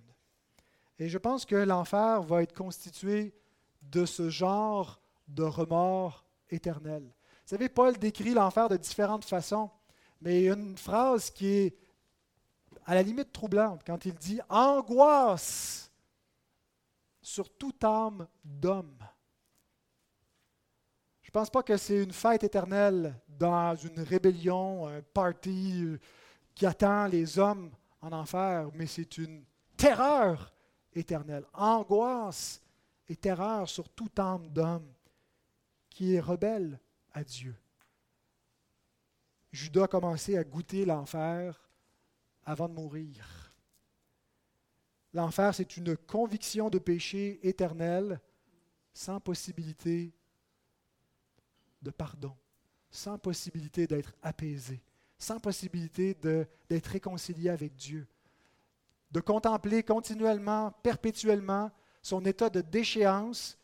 Et je pense que l'enfer va être constitué de ce genre de remords éternel. Vous savez, Paul décrit l'enfer de différentes façons, mais une phrase qui est à la limite troublante quand il dit angoisse sur toute âme d'homme. Je ne pense pas que c'est une fête éternelle dans une rébellion, un party qui attend les hommes en enfer, mais c'est une terreur éternelle, angoisse et terreur sur toute âme d'homme qui est rebelle à Dieu. Judas a commencé à goûter l'enfer avant de mourir. L'enfer, c'est une conviction de péché éternel sans possibilité de pardon, sans possibilité d'être apaisé sans possibilité d'être réconcilié avec Dieu, de contempler continuellement, perpétuellement son état de déchéance,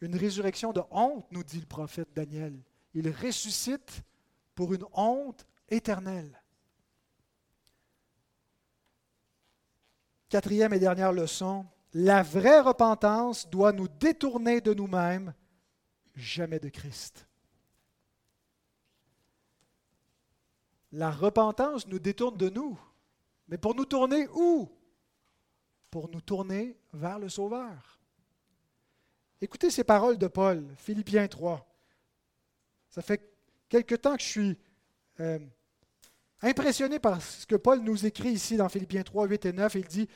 une résurrection de honte, nous dit le prophète Daniel. Il ressuscite pour une honte éternelle. Quatrième et dernière leçon, la vraie repentance doit nous détourner de nous-mêmes, jamais de Christ. La repentance nous détourne de nous. Mais pour nous tourner où? Pour nous tourner vers le Sauveur. Écoutez ces paroles de Paul, Philippiens 3. Ça fait quelque temps que je suis euh, impressionné par ce que Paul nous écrit ici dans Philippiens 3, 8 et 9. Il dit,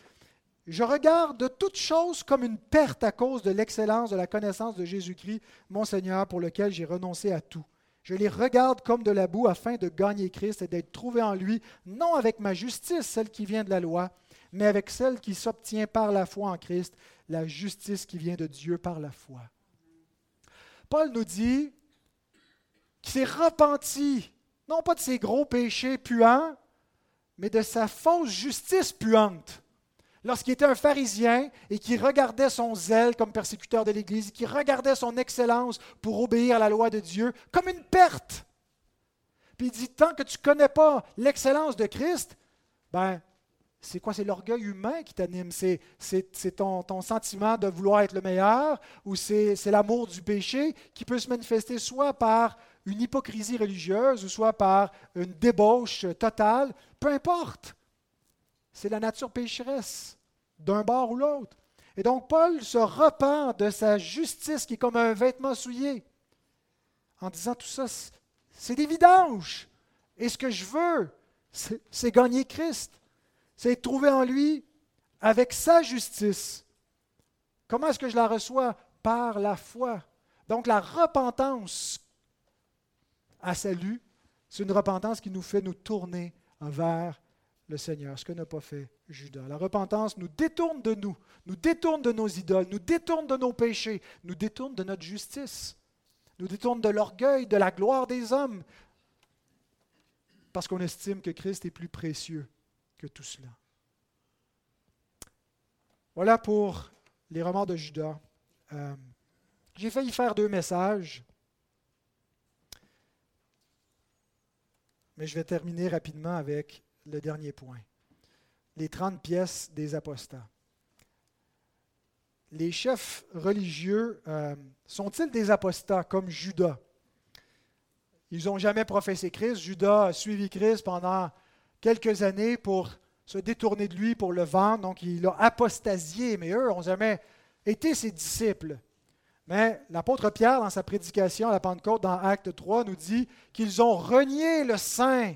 Je regarde toutes choses comme une perte à cause de l'excellence de la connaissance de Jésus-Christ, mon Seigneur, pour lequel j'ai renoncé à tout je les regarde comme de la boue afin de gagner Christ et d'être trouvé en lui, non avec ma justice, celle qui vient de la loi, mais avec celle qui s'obtient par la foi en Christ, la justice qui vient de Dieu par la foi. Paul nous dit qu'il s'est repenti, non pas de ses gros péchés puants, mais de sa fausse justice puante. Lorsqu'il était un pharisien et qui regardait son zèle comme persécuteur de l'Église, qui regardait son excellence pour obéir à la loi de Dieu comme une perte. Puis il dit, tant que tu ne connais pas l'excellence de Christ, ben, c'est quoi? C'est l'orgueil humain qui t'anime? C'est, ton, sentiment de vouloir être le meilleur ou c'est, l'amour du péché qui peut se manifester soit par une hypocrisie religieuse ou soit par une débauche totale? Peu importe. C'est la nature pécheresse d'un bord ou l'autre. Et donc Paul se repent de sa justice qui est comme un vêtement souillé en disant tout ça, c'est des vidanges. Et ce que je veux, c'est gagner Christ c'est trouver en lui avec sa justice. Comment est-ce que je la reçois? Par la foi. Donc la repentance à salut, c'est une repentance qui nous fait nous tourner vers le Seigneur, ce que n'a pas fait Judas. La repentance nous détourne de nous, nous détourne de nos idoles, nous détourne de nos péchés, nous détourne de notre justice, nous détourne de l'orgueil, de la gloire des hommes, parce qu'on estime que Christ est plus précieux tout cela. Voilà pour les romans de Judas. Euh, j'ai failli faire deux messages, mais je vais terminer rapidement avec le dernier point. Les 30 pièces des apostats. Les chefs religieux euh, sont-ils des apostats comme Judas? Ils n'ont jamais professé Christ. Judas a suivi Christ pendant quelques années pour se détourner de lui, pour le vendre. Donc il a apostasié, mais eux n'ont jamais été ses disciples. Mais l'apôtre Pierre, dans sa prédication à la Pentecôte, dans Acte 3, nous dit qu'ils ont renié le saint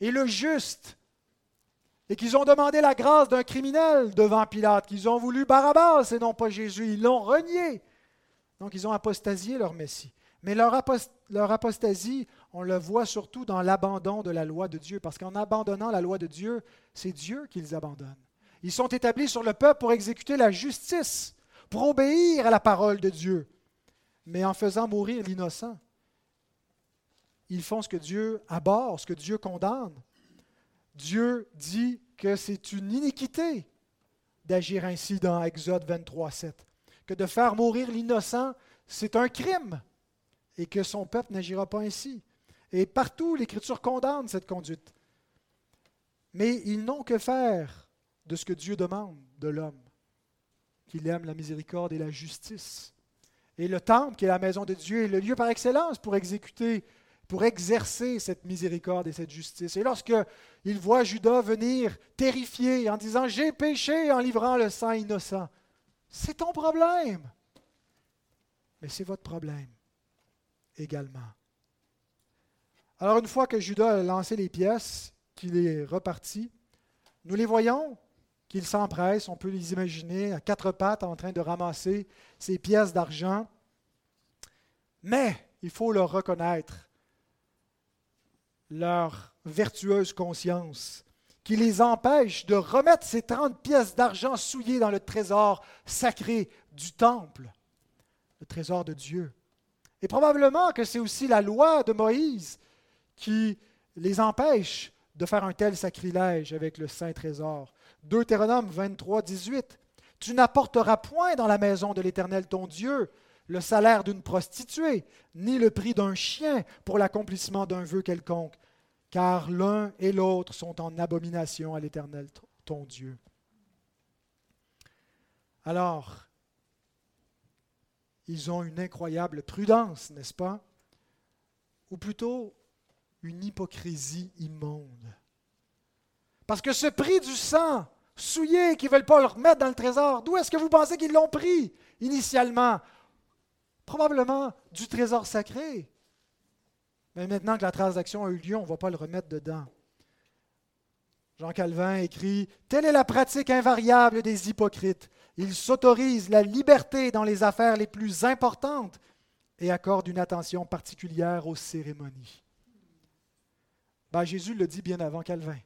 et le juste, et qu'ils ont demandé la grâce d'un criminel devant Pilate, qu'ils ont voulu Barabbas et non pas Jésus. Ils l'ont renié. Donc ils ont apostasié leur Messie. Mais leur, apostasie, on le voit surtout dans l'abandon de la loi de Dieu, parce qu'en abandonnant la loi de Dieu, c'est Dieu qu'ils abandonnent. Ils sont établis sur le peuple pour exécuter la justice, pour obéir à la parole de Dieu, mais en faisant mourir l'innocent. Ils font ce que Dieu abhorre, ce que Dieu condamne. Dieu dit que c'est une iniquité d'agir ainsi dans Exode 23, 7, que de faire mourir l'innocent, c'est un crime et que son peuple n'agira pas ainsi. Et partout, l'Écriture condamne cette conduite. Mais ils n'ont que faire de ce que Dieu demande de l'homme, qu'il aime la miséricorde et la justice. Et le temple, qui est la maison de Dieu, est le lieu par excellence pour exécuter, pour exercer cette miséricorde et cette justice. Et lorsque il voit Judas venir terrifié en disant J'ai péché en livrant le sang innocent, c'est ton problème. Mais c'est votre problème également. Alors une fois que Judas a lancé les pièces, qu'il est reparti, nous les voyons qu'il s'empresse, on peut les imaginer à quatre pattes en train de ramasser ces pièces d'argent. Mais il faut leur reconnaître leur vertueuse conscience qui les empêche de remettre ces 30 pièces d'argent souillées dans le trésor sacré du temple, le trésor de Dieu. Et probablement que c'est aussi la loi de Moïse qui les empêche de faire un tel sacrilège avec le saint trésor. Deutéronome 23, 18. Tu n'apporteras point dans la maison de l'Éternel ton Dieu le salaire d'une prostituée, ni le prix d'un chien pour l'accomplissement d'un vœu quelconque, car l'un et l'autre sont en abomination à l'Éternel ton Dieu. Alors, ils ont une incroyable prudence, n'est-ce pas? Ou plutôt une hypocrisie immonde. Parce que ce prix du sang souillé qu'ils ne veulent pas le remettre dans le trésor, d'où est-ce que vous pensez qu'ils l'ont pris initialement? Probablement du trésor sacré. Mais maintenant que la transaction a eu lieu, on ne va pas le remettre dedans. Jean Calvin écrit Telle est la pratique invariable des hypocrites. Ils s'autorisent la liberté dans les affaires les plus importantes et accordent une attention particulière aux cérémonies. Ben, Jésus le dit bien avant Calvin.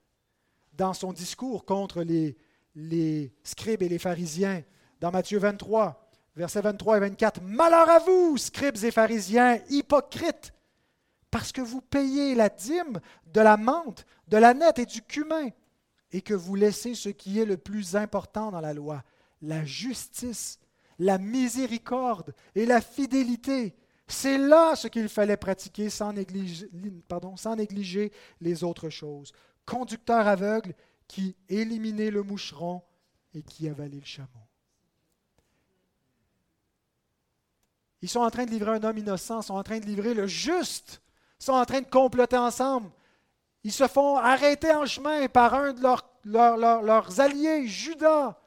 Dans son discours contre les, les scribes et les pharisiens. Dans Matthieu 23, versets 23 et 24, Malheur à vous, scribes et pharisiens, hypocrites, parce que vous payez la dîme de la menthe, de la nette et du cumin, et que vous laissez ce qui est le plus important dans la loi, la justice, la miséricorde et la fidélité. C'est là ce qu'il fallait pratiquer sans négliger, les autres choses. Conducteur aveugle qui éliminait le moucheron et qui avalait le chameau. Ils sont en train de livrer un homme innocent, sont en train de livrer le juste, sont en train de comploter ensemble. Ils se font arrêter en chemin par un de leurs alliés, Judas,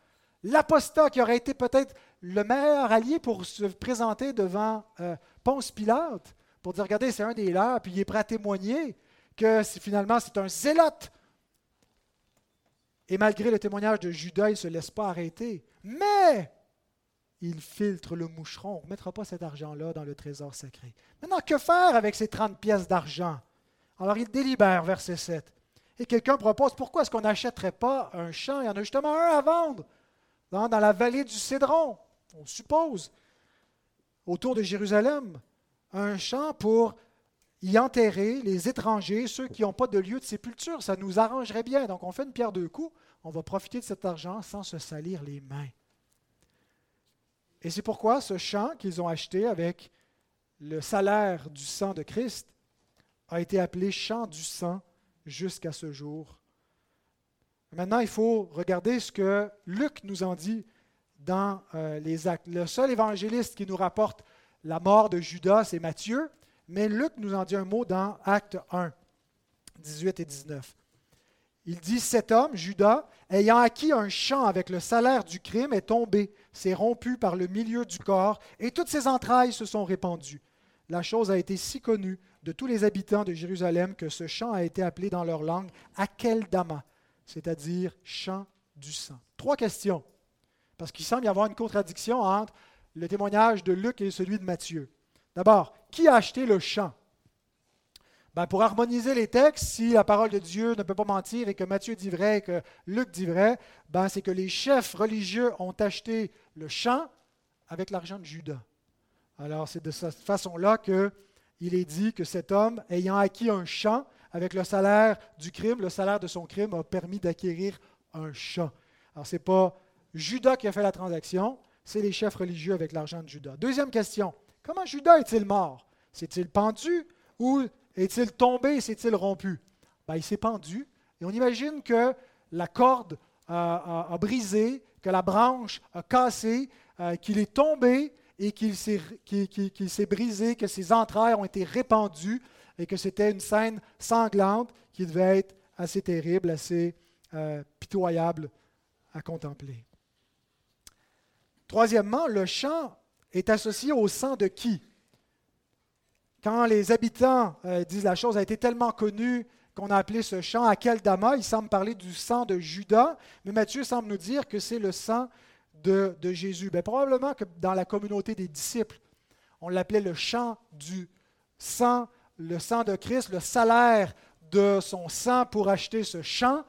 l'apostat qui aurait été peut-être le meilleur allié pour se présenter devant euh, Ponce Pilate, pour dire, regardez, c'est un des leurs, puis il est prêt à témoigner que finalement c'est un zélote. Et malgré le témoignage de Judas, il ne se laisse pas arrêter. Mais il filtre le moucheron. On ne remettra pas cet argent-là dans le trésor sacré. Maintenant, que faire avec ces 30 pièces d'argent? Alors il délibère, verset 7. Et quelqu'un propose, pourquoi est-ce qu'on n'achèterait pas un champ? Il y en a justement un à vendre dans, la vallée du Cédron, on suppose, autour de Jérusalem. Un champ pour y enterrer les étrangers, ceux qui n'ont pas de lieu de sépulture. Ça nous arrangerait bien. Donc on fait une pierre deux coups. On va profiter de cet argent sans se salir les mains. Et c'est pourquoi ce champ qu'ils ont acheté avec le salaire du sang de Christ a été appelé champ du sang jusqu'à ce jour. Maintenant, il faut regarder ce que Luc nous en dit dans euh, les actes. Le seul évangéliste qui nous rapporte la mort de Judas, c'est Matthieu, mais Luc nous en dit un mot dans Acte 1, 18 et 19. Il dit, cet homme, Judas, ayant acquis un champ avec le salaire du crime, est tombé, s'est rompu par le milieu du corps, et toutes ses entrailles se sont répandues. La chose a été si connue de tous les habitants de Jérusalem que ce champ a été appelé dans leur langue Akeldama, c'est-à-dire champ du sang. Trois questions, parce qu'il semble y avoir une contradiction entre le témoignage de Luc et celui de Matthieu. D'abord, qui a acheté le champ ben, pour harmoniser les textes, si la parole de Dieu ne peut pas mentir et que Matthieu dit vrai et que Luc dit vrai, ben, c'est que les chefs religieux ont acheté le champ avec l'argent de Judas. Alors c'est de cette façon-là qu'il est dit que cet homme, ayant acquis un champ avec le salaire du crime, le salaire de son crime a permis d'acquérir un champ. Alors ce n'est pas Judas qui a fait la transaction, c'est les chefs religieux avec l'argent de Judas. Deuxième question, comment Judas est-il mort? S'est-il pendu ou est-il tombé, s'est-il rompu? Ben, il s'est pendu. Et on imagine que la corde a, brisé, que la branche a cassé, euh, qu'il est tombé et qu'il s'est brisé, que ses entrailles ont été répandues et que c'était une scène sanglante qui devait être assez terrible, assez euh, pitoyable à contempler. Troisièmement, le chant est associé au sang de qui? Quand les habitants euh, disent la chose a été tellement connue qu'on a appelé ce chant Akeldama, il semble parler du sang de Judas, mais Matthieu semble nous dire que c'est le sang de, Jésus. Bien, probablement que dans la communauté des disciples, on l'appelait le chant du sang, le sang de Christ, le salaire de son sang pour acheter ce chant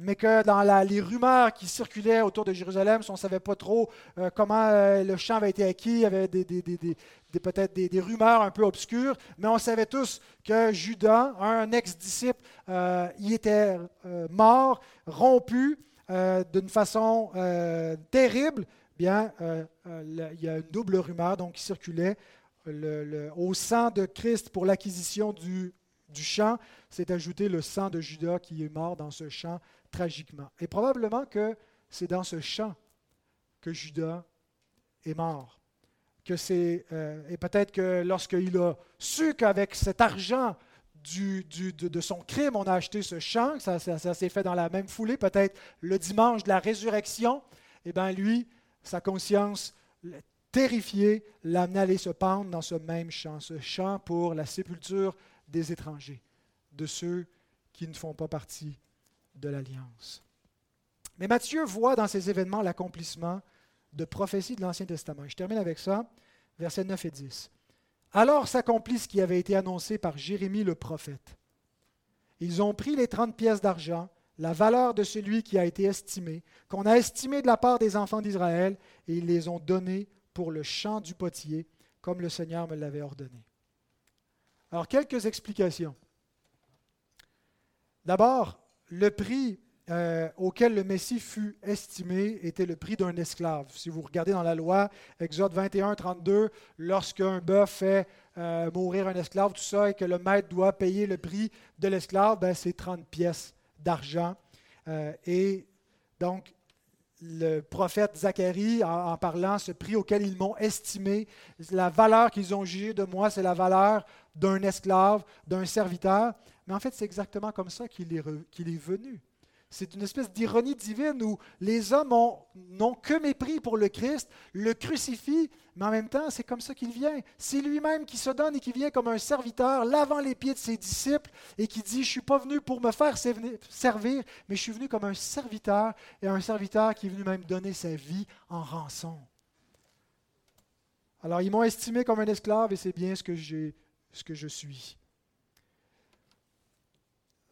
mais que dans les rumeurs qui circulaient autour de Jérusalem, on ne savait pas trop euh, comment euh, le champ avait été acquis, il y avait peut-être des, rumeurs un peu obscures, mais on savait tous que Judas, un ex-disciple, euh, y était mort, rompu d'une façon terrible. Bien, il y a une double rumeur donc, qui circulait au sang de Christ pour l'acquisition du, champ, s'est ajouté le sang de Judas qui est mort dans ce champ tragiquement. Et probablement que c'est dans ce champ que Judas est mort. Que c'est, euh, et peut-être que lorsqu'il a su qu'avec cet argent de, son crime, on a acheté ce champ, ça, ça, s'est fait dans la même foulée, peut-être le dimanche de la résurrection, eh bien lui, sa conscience terrifiée, l'a amené à aller se pendre dans ce même champ, ce champ pour la sépulture des étrangers, de ceux qui ne font pas partie de l'Alliance. Mais Matthieu voit dans ces événements l'accomplissement de prophéties de l'Ancien Testament. Je termine avec ça, versets 9 et 10. Alors s'accomplit ce qui avait été annoncé par Jérémie le prophète. Ils ont pris les trente pièces d'argent, la valeur de celui qui a été estimé, qu'on a estimé de la part des enfants d'Israël, et ils les ont donnés pour le champ du potier, comme le Seigneur me l'avait ordonné. Alors, quelques explications. D'abord, le prix euh, auquel le Messie fut estimé était le prix d'un esclave. Si vous regardez dans la loi, Exode 21, 32, lorsqu'un bœuf fait euh, mourir un esclave, tout ça, et que le maître doit payer le prix de l'esclave, ben, c'est 30 pièces d'argent. Euh, et donc, le prophète Zacharie, en, parlant, ce prix auquel ils m'ont estimé, la valeur qu'ils ont jugé de moi, c'est la valeur d'un esclave, d'un serviteur. Mais en fait, c'est exactement comme ça qu'il est venu. C'est une espèce d'ironie divine où les hommes n'ont que mépris pour le Christ, le crucifient, mais en même temps, c'est comme ça qu'il vient. C'est lui-même qui se donne et qui vient comme un serviteur, lavant les pieds de ses disciples et qui dit, je ne suis pas venu pour me faire servir, mais je suis venu comme un serviteur et un serviteur qui est venu même donner sa vie en rançon. Alors, ils m'ont estimé comme un esclave et c'est bien ce que, ce que je suis.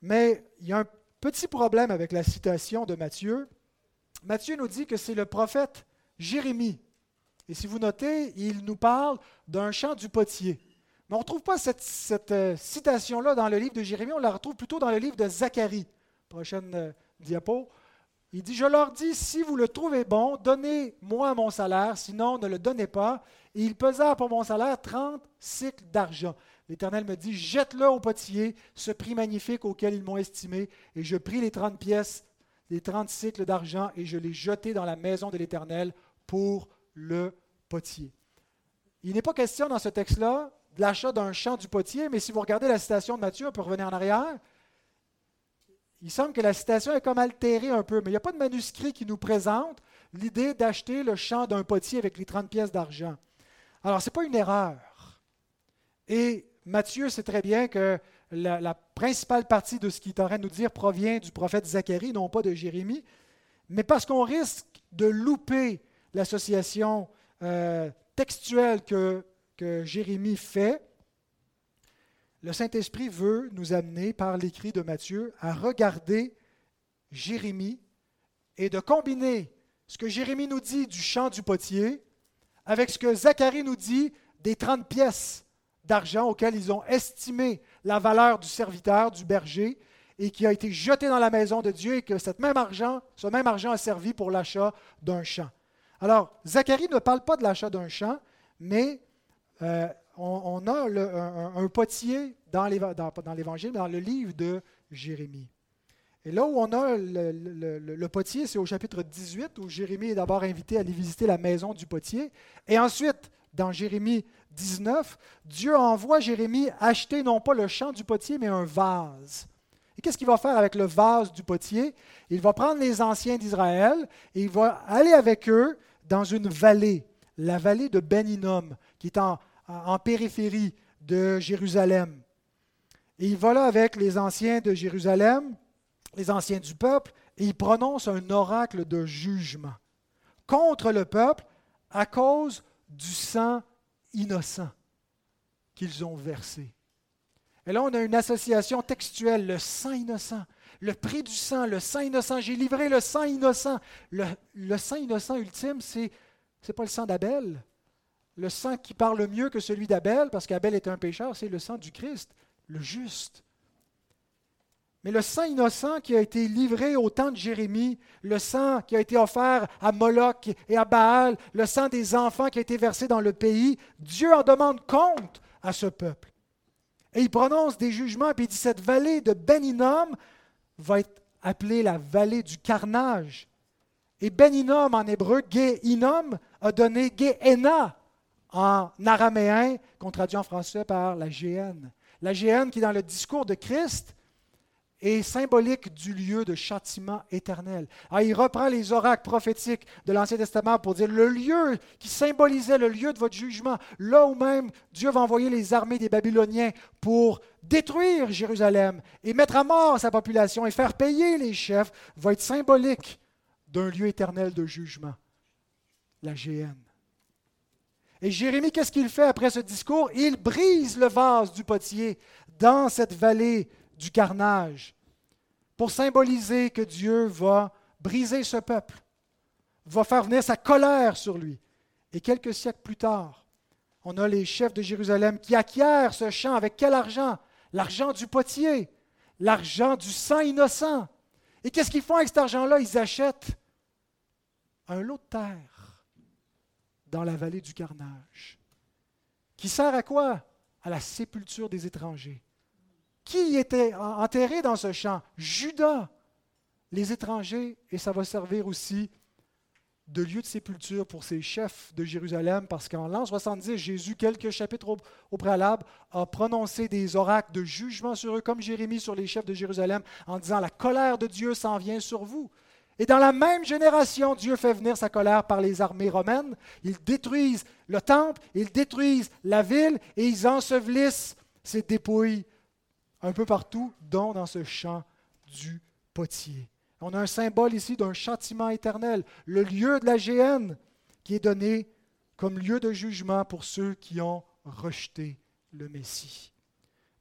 Mais il y a un Petit problème avec la citation de Matthieu. Matthieu nous dit que c'est le prophète Jérémie. Et si vous notez, il nous parle d'un chant du potier. Mais on ne retrouve pas cette, euh, citation-là dans le livre de Jérémie, on la retrouve plutôt dans le livre de Zacharie. Prochaine euh, diapo. Il dit, je leur dis, si vous le trouvez bon, donnez-moi mon salaire, sinon ne le donnez pas. Et il pesa pour mon salaire 30 cycles d'argent. L'Éternel me dit, jette-le au potier, ce prix magnifique auquel ils m'ont estimé. Et je pris les trente pièces, les trente cycles d'argent, et je les jetai dans la maison de l'Éternel pour le potier. Il n'est pas question dans ce texte-là de l'achat d'un champ du potier, mais si vous regardez la citation de Matthieu, on peut revenir en arrière. Il semble que la citation est comme altérée un peu, mais il n'y a pas de manuscrit qui nous présente l'idée d'acheter le champ d'un potier avec les 30 pièces d'argent. Alors, ce n'est pas une erreur. Et Matthieu sait très bien que la, principale partie de ce qu'il est en train de nous dire provient du prophète Zacharie, non pas de Jérémie, mais parce qu'on risque de louper l'association euh, textuelle que, que Jérémie fait, le Saint-Esprit veut nous amener par l'écrit de Matthieu à regarder Jérémie et de combiner ce que Jérémie nous dit du chant du potier avec ce que Zacharie nous dit des 30 pièces d'argent auquel ils ont estimé la valeur du serviteur, du berger, et qui a été jeté dans la maison de Dieu, et que ce même argent a servi pour l'achat d'un champ. Alors, Zacharie ne parle pas de l'achat d'un champ, mais euh, on, a un, potier dans l'Évangile, dans, dans le livre de Jérémie. Et là où on a le, le potier, c'est au chapitre 18, où Jérémie est d'abord invité à aller visiter la maison du potier. Et ensuite, dans Jérémie 19, Dieu envoie Jérémie acheter non pas le champ du potier, mais un vase. Et qu'est-ce qu'il va faire avec le vase du potier? Il va prendre les anciens d'Israël et il va aller avec eux dans une vallée, la vallée de Ben qui est en, en périphérie de Jérusalem. Et il va là avec les anciens de Jérusalem, les anciens du peuple, et il prononce un oracle de jugement contre le peuple à cause du sang innocent qu'ils ont versé. Et là, on a une association textuelle, le sang innocent, le prix du sang, le sang innocent. J'ai livré le sang innocent. Le, sang innocent ultime, c'est n'est pas le sang d'Abel. Le sang qui parle mieux que celui d'Abel, parce qu'Abel est un pécheur, c'est le sang du Christ, le juste. Mais le sang innocent qui a été livré au temps de Jérémie, le sang qui a été offert à Moloch et à Baal, le sang des enfants qui a été versé dans le pays, Dieu en demande compte à ce peuple. Et il prononce des jugements, puis il dit cette vallée de Ben va être appelée la vallée du carnage. Et Ben en hébreu, Ge-Inom, a donné Gehenna en araméen, qu'on traduit en français par la géhenne. La géhenne qui, dans le discours de Christ, est symbolique du lieu de châtiment éternel. Ah, il reprend les oracles prophétiques de l'Ancien Testament pour dire le lieu qui symbolisait le lieu de votre jugement, là où même Dieu va envoyer les armées des Babyloniens pour détruire Jérusalem et mettre à mort sa population et faire payer les chefs, va être symbolique d'un lieu éternel de jugement, la géhenne. Et Jérémie, qu'est-ce qu'il fait après ce discours? Il brise le vase du potier dans cette vallée du carnage pour symboliser que Dieu va briser ce peuple, va faire venir sa colère sur lui. Et quelques siècles plus tard, on a les chefs de Jérusalem qui acquièrent ce champ avec quel argent? L'argent du potier, l'argent du sang innocent. Et qu'est-ce qu'ils font avec cet argent-là? Ils achètent un lot de terre dans la vallée du carnage, qui sert à quoi? À la sépulture des étrangers. Qui était enterré dans ce champ? Judas, les étrangers, et ça va servir aussi de lieu de sépulture pour ces chefs de Jérusalem, parce qu'en l'an 70, Jésus, quelques chapitres au, préalable, a prononcé des oracles de jugement sur eux, comme Jérémie sur les chefs de Jérusalem, en disant, la colère de Dieu s'en vient sur vous. Et dans la même génération, Dieu fait venir sa colère par les armées romaines. Ils détruisent le temple, ils détruisent la ville et ils ensevelissent ces dépouilles un peu partout, dont dans ce champ du potier. On a un symbole ici d'un châtiment éternel, le lieu de la géhenne qui est donné comme lieu de jugement pour ceux qui ont rejeté le Messie.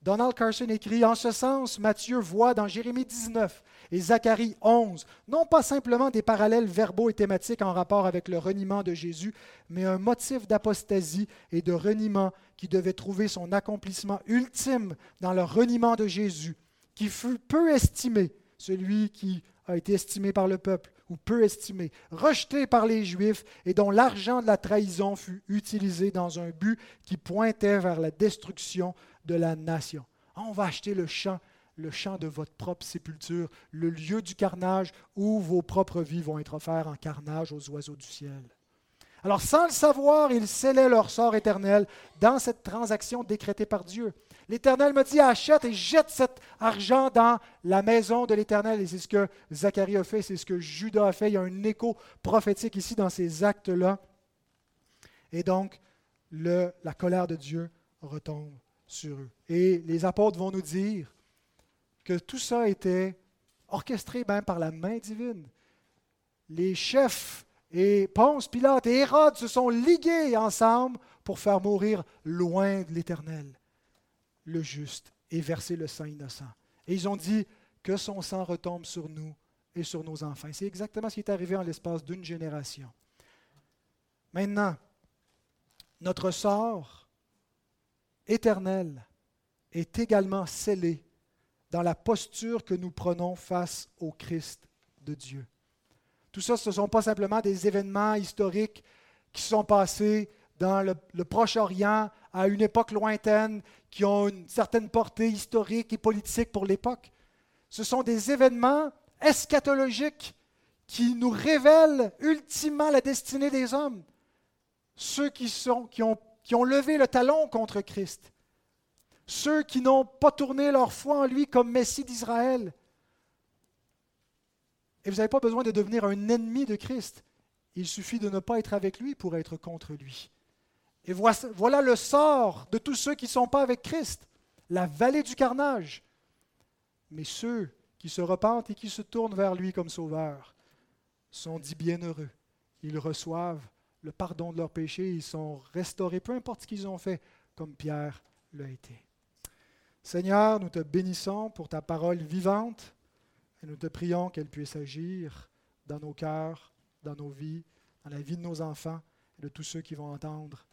Donald Carson écrit En ce sens, Matthieu voit dans Jérémie 19 et Zacharie 11 non pas simplement des parallèles verbaux et thématiques en rapport avec le reniement de Jésus, mais un motif d'apostasie et de reniement qui devait trouver son accomplissement ultime dans le reniement de Jésus, qui fut peu estimé, celui qui a été estimé par le peuple, ou peu estimé, rejeté par les Juifs, et dont l'argent de la trahison fut utilisé dans un but qui pointait vers la destruction de la nation. On va acheter le champ, le champ de votre propre sépulture, le lieu du carnage où vos propres vies vont être offertes en carnage aux oiseaux du ciel. Alors, sans le savoir, ils scellaient leur sort éternel dans cette transaction décrétée par Dieu. L'Éternel me dit, achète et jette cet argent dans la maison de l'Éternel. Et c'est ce que Zacharie a fait, c'est ce que Judas a fait. Il y a un écho prophétique ici dans ces actes-là. Et donc, la colère de Dieu retombe sur eux. Et les apôtres vont nous dire que tout ça était orchestré même par la main divine. Les chefs et Ponce, Pilate et Hérode se sont ligués ensemble pour faire mourir loin de l'Éternel le juste et verser le sang innocent. Et ils ont dit que son sang retombe sur nous et sur nos enfants. C'est exactement ce qui est arrivé en l'espace d'une génération. Maintenant, notre sort éternel est également scellé dans la posture que nous prenons face au Christ de Dieu. Tout ça, ce ne sont pas simplement des événements historiques qui sont passés dans le, Proche-Orient à une époque lointaine qui ont une certaine portée historique et politique pour l'époque. Ce sont des événements eschatologiques qui nous révèlent ultimement la destinée des hommes. Ceux qui, sont, qui, ont, qui ont levé le talon contre Christ. Ceux qui n'ont pas tourné leur foi en lui comme Messie d'Israël. Et vous n'avez pas besoin de devenir un ennemi de Christ. Il suffit de ne pas être avec lui pour être contre lui. Et voilà le sort de tous ceux qui ne sont pas avec Christ, la vallée du carnage. Mais ceux qui se repentent et qui se tournent vers lui comme sauveur sont dits bienheureux. Ils reçoivent le pardon de leurs péchés, ils sont restaurés, peu importe ce qu'ils ont fait, comme Pierre l'a été. Seigneur, nous te bénissons pour ta parole vivante et nous te prions qu'elle puisse agir dans nos cœurs, dans nos vies, dans la vie de nos enfants et de tous ceux qui vont entendre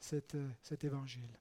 cet, euh, cet évangile.